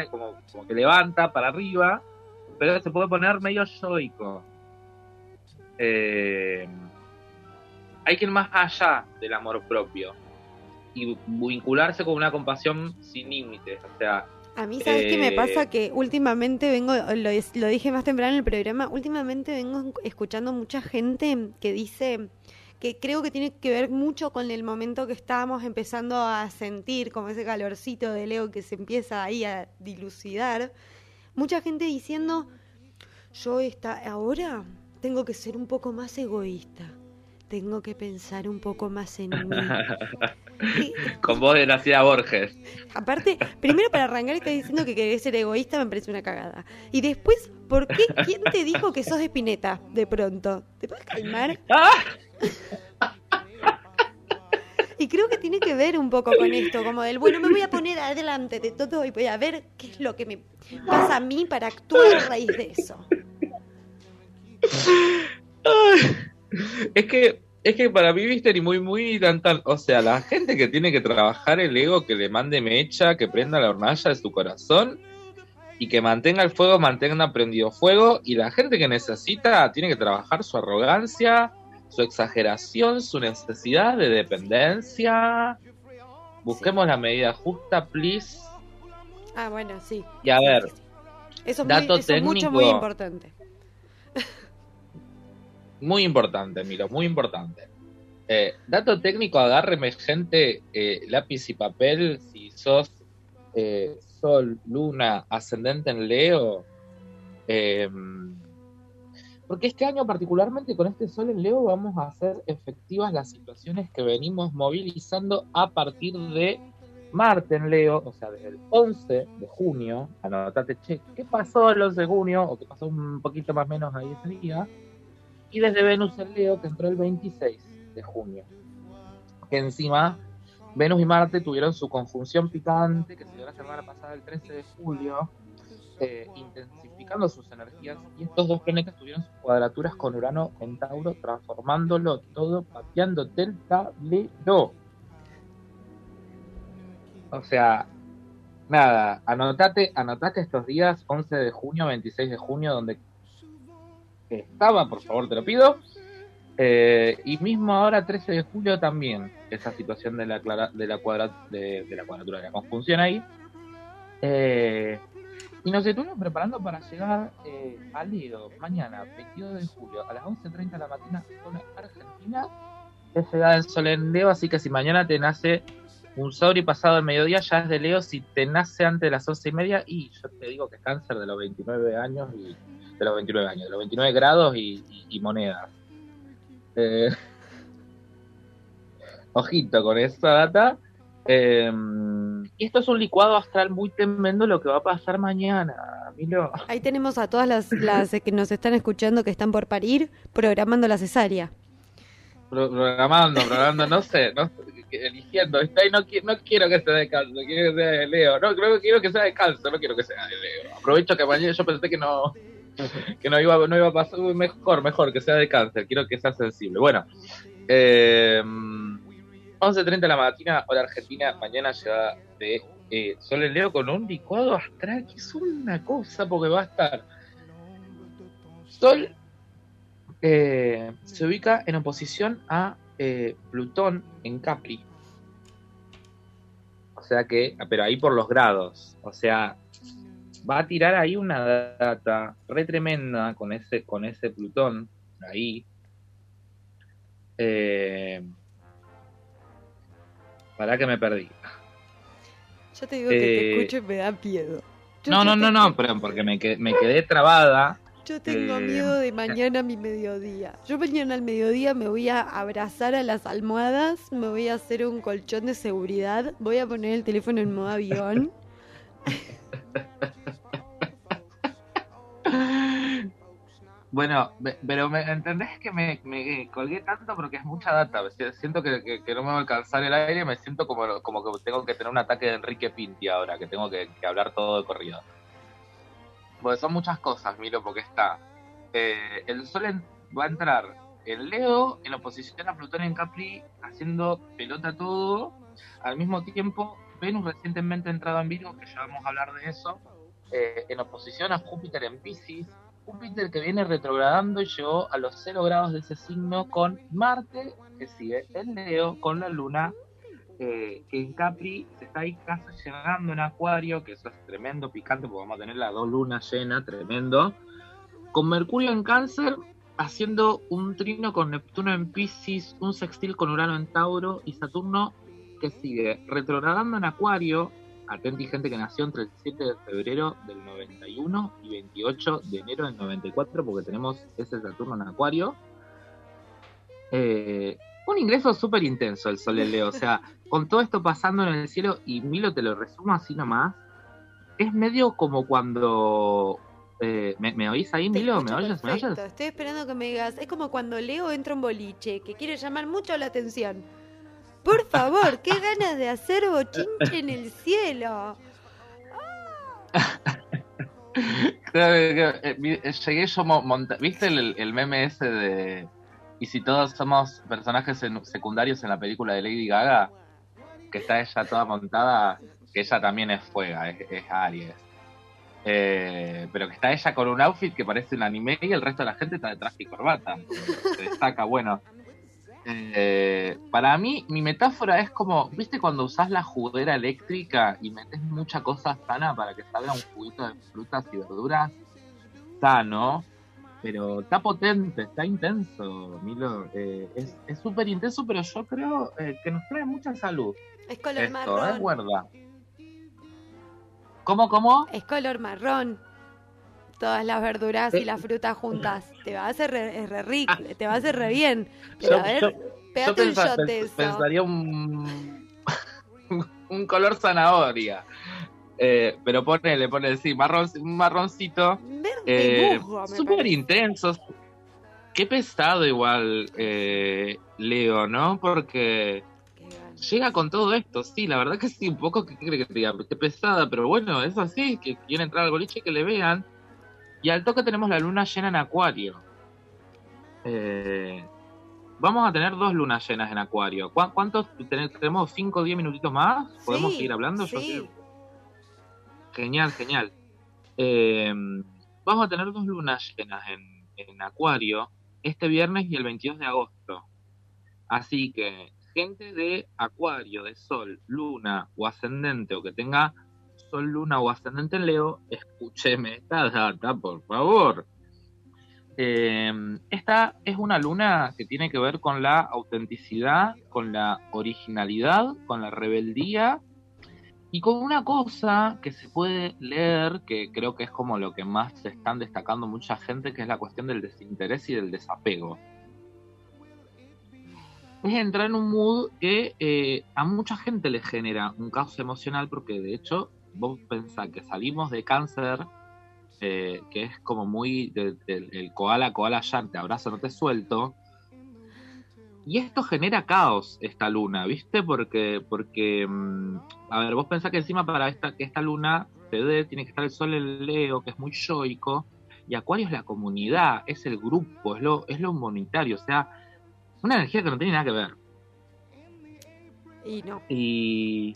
como, como que levanta para arriba, pero se puede poner medio yoico. Eh, hay que ir más allá del amor propio y vincularse con una compasión sin límites. O sea, a mí, ¿sabes qué me eh, pasa? Que últimamente vengo, lo, lo, dije más temprano en el programa, últimamente vengo escuchando mucha gente que dice que creo que tiene que ver mucho con el momento que estábamos empezando a sentir, como ese calorcito de Leo que se empieza ahí a dilucidar. Mucha gente diciendo, yo está, ahora tengo que ser un poco más egoísta tengo que pensar un poco más en mí. Con voz de Nacida Borges. Aparte, primero para arrancar estás diciendo que querés ser egoísta, me parece una cagada. Y después, ¿por qué? ¿Quién te dijo que sos de Spinetta de pronto? ¿Te puedes calmar? ¡Ah! Y creo que tiene que ver un poco con esto, como del, bueno, me voy a poner adelante de todo y voy a ver qué es lo que me pasa a mí para actuar a raíz de eso. Es que, es que para mí, viste, ni muy, muy tan, tan. O sea, la gente que tiene que trabajar el ego, que le mande mecha, que prenda la hornalla de su corazón y que mantenga el fuego, mantenga prendido fuego. Y la gente que necesita tiene que trabajar su arrogancia, su exageración, su necesidad de dependencia. Busquemos la medida justa, please. Ah, bueno, sí. Y a ver, eso es, muy, eso es mucho, muy importante. Muy importante, Miro, muy importante. Eh, dato técnico, agárreme gente, eh, lápiz y papel, si sos eh, Sol, Luna, ascendente en Leo. porque este año particularmente con este Sol en Leo vamos a hacer efectivas las situaciones que venimos movilizando a partir de Marte en Leo, o sea, desde el 11 de junio, anotate, che, ¿qué pasó el 11 de junio? O qué pasó un poquito más menos ahí ese día y desde Venus en Leo, que entró el 26 de junio. Que encima Venus y Marte tuvieron su conjunción picante, que se dio la semana pasada, el 13 de julio, eh, intensificando sus energías. Y estos dos planetas tuvieron sus cuadraturas con Urano en Tauro, transformándolo todo, pateando el tablero. O sea, nada, anotate, anotate estos días, 11 de junio, 26 de junio, donde estaba, por favor te lo pido. Eh, y mismo ahora, 13 de julio, también esa situación de la, de la, cuadra, de, la cuadratura, de la conjunción ahí. Eh, y nos estuvimos preparando para llegar eh, a Leo mañana, 22 de julio, a las 11.30 de la mañana, con Argentina. Es llegada del sol en Leo, así que si mañana te nace un sobre pasado el mediodía, ya es de Leo. Si te nace antes de las 11 y media, y yo te digo que es cáncer de los 29 años y de los 29 años, de los 29 grados y, monedas. Eh, ojito con esta data. Y esto es un licuado astral muy tremendo lo que va a pasar mañana, Milo. Ahí tenemos a todas las, las que nos están escuchando que están por parir, programando la cesárea. programando, programando, no sé, no eligiendo. no, no quiero que sea de cáncer, quiero que sea de Leo. No, creo que quiero que sea de cáncer, no quiero que sea de Leo. Aprovecho que mañana yo pensé que no, que no iba, no iba a pasar mejor, mejor, que sea de cáncer, quiero que sea sensible. Bueno, eh, 11.30 de la mañana, hora argentina, mañana llega de Sol en Leo con un licuado astral, que es una cosa, porque va a estar Sol eh, se ubica en oposición a eh, Plutón en Capri. O sea que, pero ahí por los grados. O sea, va a tirar ahí una data re tremenda con ese, con ese Plutón ahí. Eh, para que me perdí. Yo te digo que te eh, escucho y me da miedo. no, no, no, no, pero porque me quedé, me quedé trabada. Yo tengo eh, miedo de mañana a mi mediodía. Yo mañana al mediodía me voy a abrazar a las almohadas, me voy a hacer un colchón de seguridad, voy a poner el teléfono en modo avión. Bueno, pero me entendés que me, colgué tanto porque es mucha data. Siento que, no me va a alcanzar el aire, me siento como, como que tengo que tener un ataque de Enrique Pinti ahora, que tengo que, hablar todo de corrido. Porque son muchas cosas, Miro, porque está. Eh, el Sol va a entrar en Leo en oposición a Plutón en Capri, haciendo pelota todo. Al mismo tiempo, Venus recientemente entrado en Virgo, que ya vamos a hablar de eso, eh, en oposición a Júpiter en Pisces Júpiter que viene retrogradando y llegó a los 0 grados de ese signo con Marte, que sigue en Leo, con la Luna, eh, que en Capri se está ahí casi llegando en Acuario, que eso es tremendo, picante, porque vamos a tener las dos lunas llenas, tremendo. Con Mercurio en Cáncer, haciendo un trino con Neptuno en Pisces, un sextil con Urano en Tauro y Saturno que sigue retrogradando en Acuario, atenti gente que nació entre el 7 de febrero del 91 y 28 de enero del 94, porque tenemos ese Saturno en Acuario. Eh, un ingreso súper intenso el Sol Leo, o sea, con todo esto pasando en el cielo, y Milo te lo resumo así nomás, es medio como cuando... Eh, ¿me, oís ahí, Milo? ¿Me oyes? ¿Me oyes? Estoy esperando que me digas. Es como cuando Leo entra un boliche, que quiere llamar mucho la atención por favor, qué ganas de hacer bochinche en el cielo. Eh, llegué yo, ¿viste el, meme ese de... Y si todos somos personajes secundarios en la película de Lady Gaga, que está ella toda montada, que ella también es fuega, es, Aries. Eh, pero que está ella con un outfit que parece un anime y el resto de la gente está de traje y corbata. Se destaca, bueno, eh, para mí, mi metáfora es como, ¿viste cuando usás la juguera eléctrica y metes mucha cosa sana para que salga un juguito de frutas y verduras? Sano, pero está potente, está intenso, Milo. Eh, es súper intenso, pero yo creo eh, que nos trae mucha salud. Es color marrón. ¿Cómo, cómo? Es color marrón todas las verduras y las frutas juntas. Te va a hacer re, rico, ah. te va a hacer re bien. Pero a ver, pégate un eso. Pensaría un, un color zanahoria. Eh, pero ponele, ponele, sí, marrón, un marroncito. Eh, Súper intenso. Qué pesado igual, eh, Leo, ¿no? Porque llega con todo esto, sí, la verdad que sí, un poco que quiere que te diga, qué pesada, pero bueno, es así, que quiere entrar al boliche que le vean. Y al toque tenemos la luna llena en Acuario. Eh, vamos a tener dos lunas llenas en Acuario. ¿Cuántos tenemos? ¿Cinco o diez minutitos más? ¿Podemos seguir hablando? Genial, genial. Eh, vamos a tener dos lunas llenas en, en Acuario este viernes y el 22 de agosto. Así que gente de Acuario, de Sol, Luna o Ascendente o que tenga Sol, Luna o Ascendente en Leo, escúcheme esta data, por favor. Em, esta es una luna que tiene que ver con la autenticidad, con la originalidad, con la rebeldía y con una cosa que se puede leer, que creo que es como lo que más se están destacando mucha gente, que es la cuestión del desinterés y del desapego. Es entrar en un mood que eh, a mucha gente le genera un caos emocional porque de hecho vos pensás que salimos de cáncer, eh, que es como muy del el koala, koala ya, te abrazo, no te suelto. Y esto genera caos, esta luna, ¿viste? Porque, porque mm, a ver, vos pensás que encima para esta, que esta luna te dé, tiene que estar el sol en Leo, que es muy yoico, y Acuario es la comunidad, es el grupo, es lo, es lo humanitario, o sea, una energía que no tiene nada que ver. Y no. Y,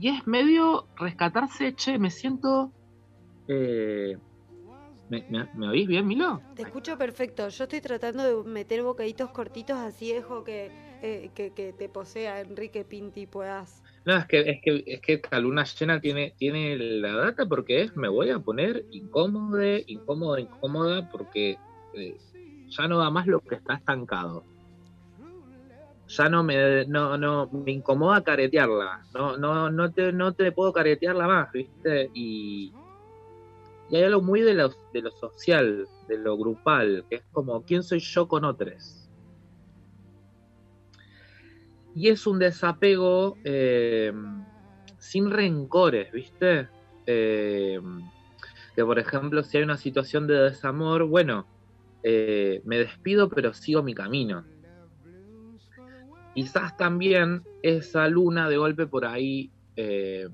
y es medio rescatarse, che, me siento... Eh, ¿me, me, oís bien, Milo? Te escucho perfecto. Yo estoy tratando de meter bocaditos cortitos así dejo que, eh, que, que, te posea Enrique Pinti puedas... No, es que, es que, es que la luna llena tiene, tiene la data porque es, me voy a poner incómodo, incómodo, incómoda, porque eh, ya no da más lo que está estancado ya no me, no, no, me incomoda caretearla, no, no, no, te, no te puedo caretearla más, ¿viste? Y, y hay algo muy de lo, de lo social, de lo grupal, que es como, ¿quién soy yo con otros? Y es un desapego eh, sin rencores, ¿viste? Eh, que por ejemplo, si hay una situación de desamor, bueno, eh, me despido pero sigo mi camino Quizás también esa luna de golpe por ahí eh,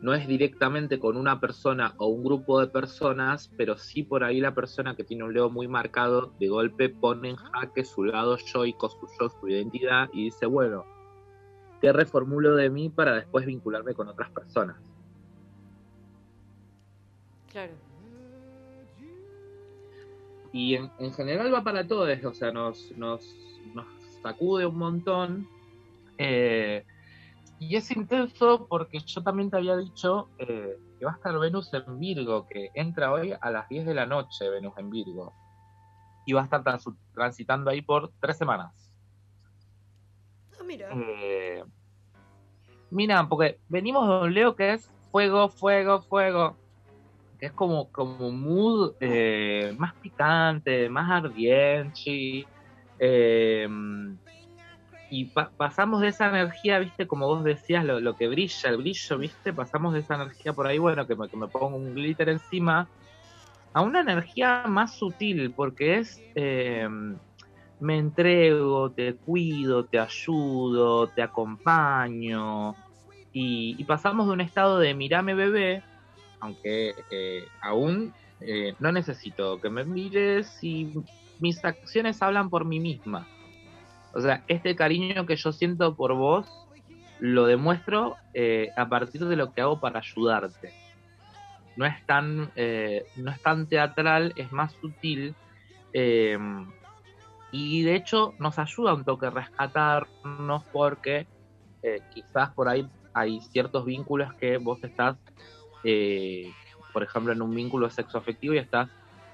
no es directamente con una persona o un grupo de personas, pero sí por ahí la persona que tiene un leo muy marcado de golpe pone en jaque su lado yoico, su yo, su identidad y dice, bueno, ¿qué reformulo de mí para después vincularme con otras personas? Claro. Y en, general va para todos, o sea, nos, nos sacude un montón. Eh, y es intenso porque yo también te había dicho eh, que va a estar Venus en Virgo, que entra hoy a las 10 de la noche Venus en Virgo. Y va a estar transitando ahí por tres semanas. Ah, mira. Eh, mira, porque venimos de un Leo que es fuego, fuego, fuego. Que es como, como mood más picante, más ardiente. Eh, y pasamos de esa energía, viste, como vos decías, lo, que brilla, el brillo, viste, pasamos de esa energía por ahí, bueno, que me, pongo un glitter encima, a una energía más sutil, porque es, eh, me entrego, te cuido, te ayudo, te acompaño, y, pasamos de un estado de mirame bebé, aunque eh, aún no necesito que me mires y mis acciones hablan por mí misma. O sea, este cariño que yo siento por vos lo demuestro eh, a partir de lo que hago para ayudarte. No es tan, eh, no es tan teatral, es más sutil. Eh, y de hecho nos ayuda un toque a rescatarnos porque quizás por ahí hay ciertos vínculos que vos estás, por ejemplo, en un vínculo sexoafectivo y estás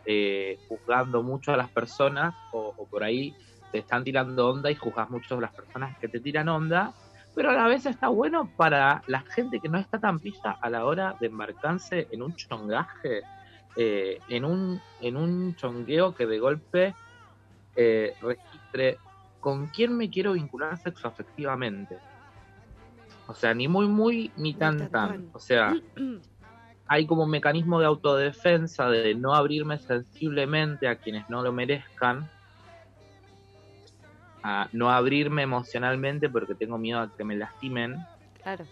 eh, juzgando mucho a las personas o, por ahí te están tirando onda y juzgas mucho a las personas que te tiran onda, pero a la vez está bueno para la gente que no está tan pista a la hora de embarcarse en un chongaje, eh, en, un, en un chongueo que de golpe eh, registre con quién me quiero vincular sexoafectivamente. O sea, ni muy, muy, ni tan, tan. O sea, hay como un mecanismo de autodefensa de no abrirme sensiblemente a quienes no lo merezcan, a no abrirme emocionalmente porque tengo miedo a que me lastimen. Claro.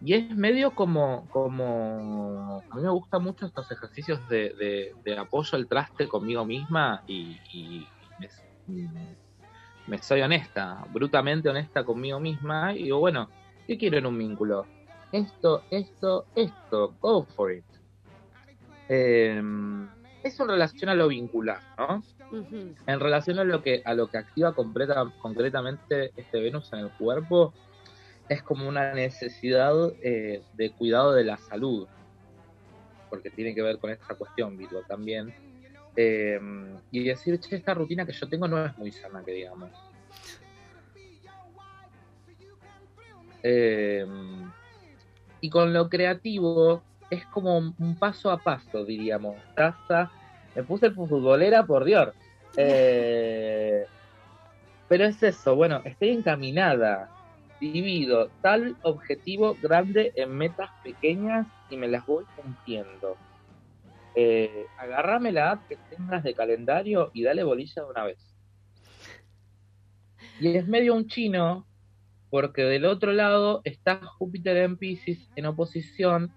Y es medio como, como, a mí me gustan mucho estos ejercicios de, apoyo al traste conmigo misma y, me, soy honesta, brutamente honesta conmigo misma y digo, bueno, ¿qué quiero en un vínculo? Esto, esto, esto, go for it. Em, eso en relación a lo vincular, ¿no? En relación a lo que a lo que activa concretamente este Venus en el cuerpo, es como una necesidad eh, de cuidado de la salud, porque tiene que ver con esta cuestión, Virgo, también. Em, y decir, che, esta rutina que yo tengo no es muy sana, que digamos. Eh, y con lo creativo es como un paso a paso, diríamos. Taza, me puse futbolera por Dios. Eh, pero es eso, bueno, estoy encaminada. Divido tal objetivo grande en metas pequeñas y me las voy cumpliendo. Eh, agarrame la app que tengas de calendario y dale bolilla de una vez. Y es medio un chino porque del otro lado está Júpiter en Pisces en oposición,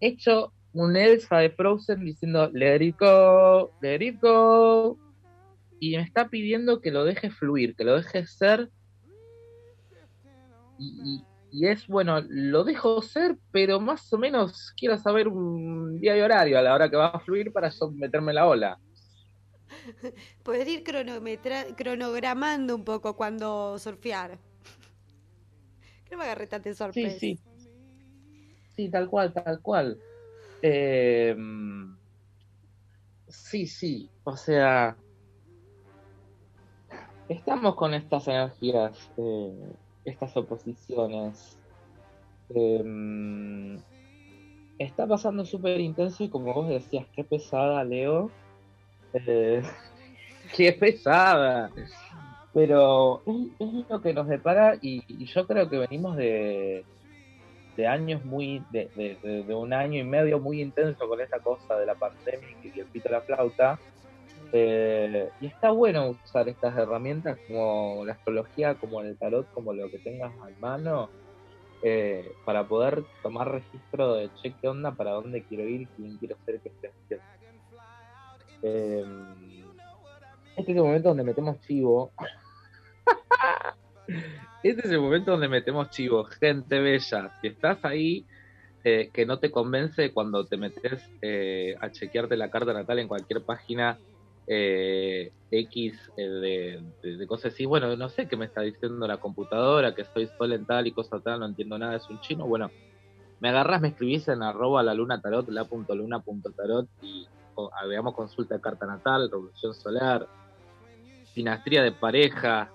hecho un Elsa de Frozen diciendo let it y me está pidiendo que lo deje fluir, que lo deje ser y, es, bueno, lo dejo ser, pero más o menos quiero saber un día y horario a la hora que va a fluir para yo meterme la ola. Poder ir cronogramando un poco cuando surfear. Que no me agarré tanto sorpresa. Sí, sí. Sí, tal cual, tal cual. Em, sí, sí. O sea, estamos con estas energías, eh, estas oposiciones. Em, está pasando súper intenso y como vos decías, qué pesada, Leo. Eh, qué pesada. Pero es, lo que nos depara y, yo creo que venimos de, de años muy, de, de, un año y medio muy intenso con esta cosa de la pandemia y el pito la flauta. Eh, y está bueno usar estas herramientas como la astrología, como el tarot, como lo que tengas a mano, eh, para poder tomar registro de che, qué onda, para dónde quiero ir, quién quiero ser, qué estoy. Eh, este es el momento donde metemos chivo. este es el momento donde metemos chivo. Gente bella, si estás ahí, eh, que no te convence cuando te metes eh, a chequearte la carta natal en cualquier página eh, X de, de, cosas así, bueno, no sé qué me está diciendo la computadora, que estoy sol en tal y cosa tal, no entiendo nada, es un chino. Bueno, me agarras, me escribís en arroba la luna tarot, la punto luna punto tarot y veamos consulta de carta natal, revolución solar, sinastría de pareja,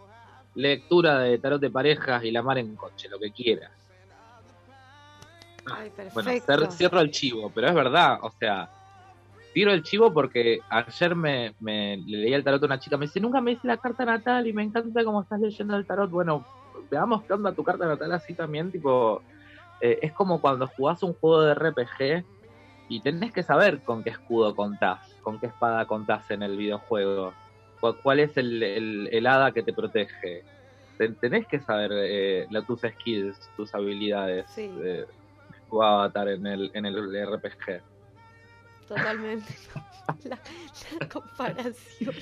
lectura de tarot de parejas y la mar en coche, lo que quieras. Ay, bueno, cierro el chivo, pero es verdad, o sea, tiro el chivo porque ayer me, me leía el tarot a una chica, me dice, nunca me dice la carta natal y me encanta cómo estás leyendo el tarot. Bueno, veamos qué onda tu carta natal así también, tipo, eh, es como cuando jugás un juego de RPG y tenés que saber con qué escudo contás, con qué espada contás en el videojuego, cuál, es el, el, hada que te protege. tenés que saber eh, tus skills, tus habilidades de tu avatar en el, en el RPG. Totalmente. la, comparación.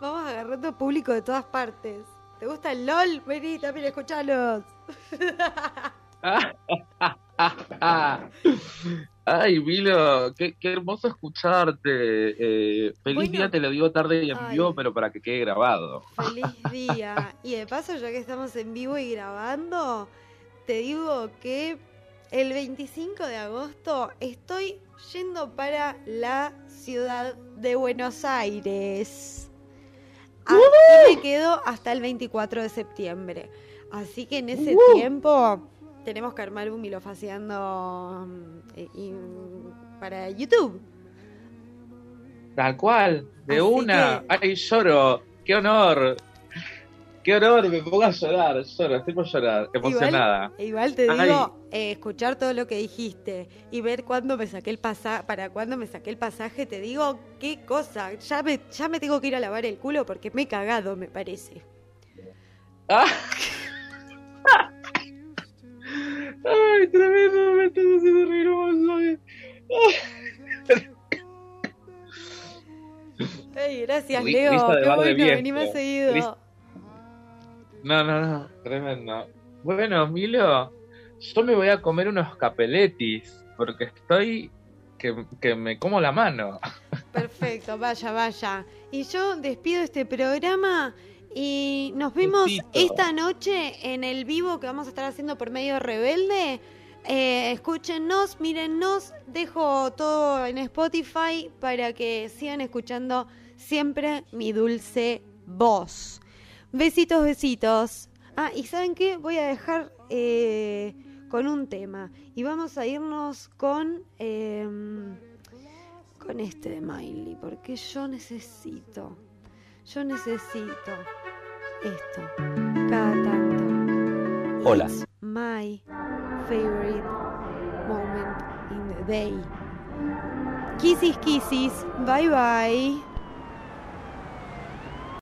Vamos agarrando público de todas partes. ¿Te gusta el LOL? Vení, también escuchalos. Ay, Milo, qué, hermoso escucharte. Eh, feliz día, te lo digo tarde y en vivo, pero para que quede grabado. Feliz día. y de paso, ya que estamos en vivo y grabando, te digo que el 25 de agosto estoy yendo para la ciudad de Buenos Aires. Aquí me quedo hasta el 24 de septiembre. Así que en ese tiempo tenemos que armar un milofaciando eh, para YouTube. Tal cual, de una. Ay, lloro. Qué honor. Qué honor, me pongo a llorar, lloro, estoy por llorar, emocionada. Igual, te digo, eh, escuchar todo lo que dijiste y ver cuándo me saqué el pasaje, para cuándo me saqué el pasaje, te digo, qué cosa, ya me, ya me tengo que ir a lavar el culo porque me he cagado, me parece. Ah. Ay, tremendo, me estás haciendo reír Ay, gracias, Leo. Qué bueno, vení más seguido. No, no, no, tremendo. Bueno, Milo, yo me voy a comer unos capeletis porque estoy que, que, me como la mano. Perfecto, vaya, vaya. Y yo despido este programa y nos vemos esta noche en el vivo que vamos a estar haciendo por medio rebelde. Eh, escúchenos, mírennos, dejo todo en Spotify para que sigan escuchando siempre mi dulce voz. Besitos, besitos. Ah, y ¿saben qué? Voy a dejar eh, con un tema. Y vamos a irnos con, em, con este de Miley, porque yo necesito yo necesito esto cada tanto. Hola. my favorite moment in the day. Kisses, kisses. Bye bye.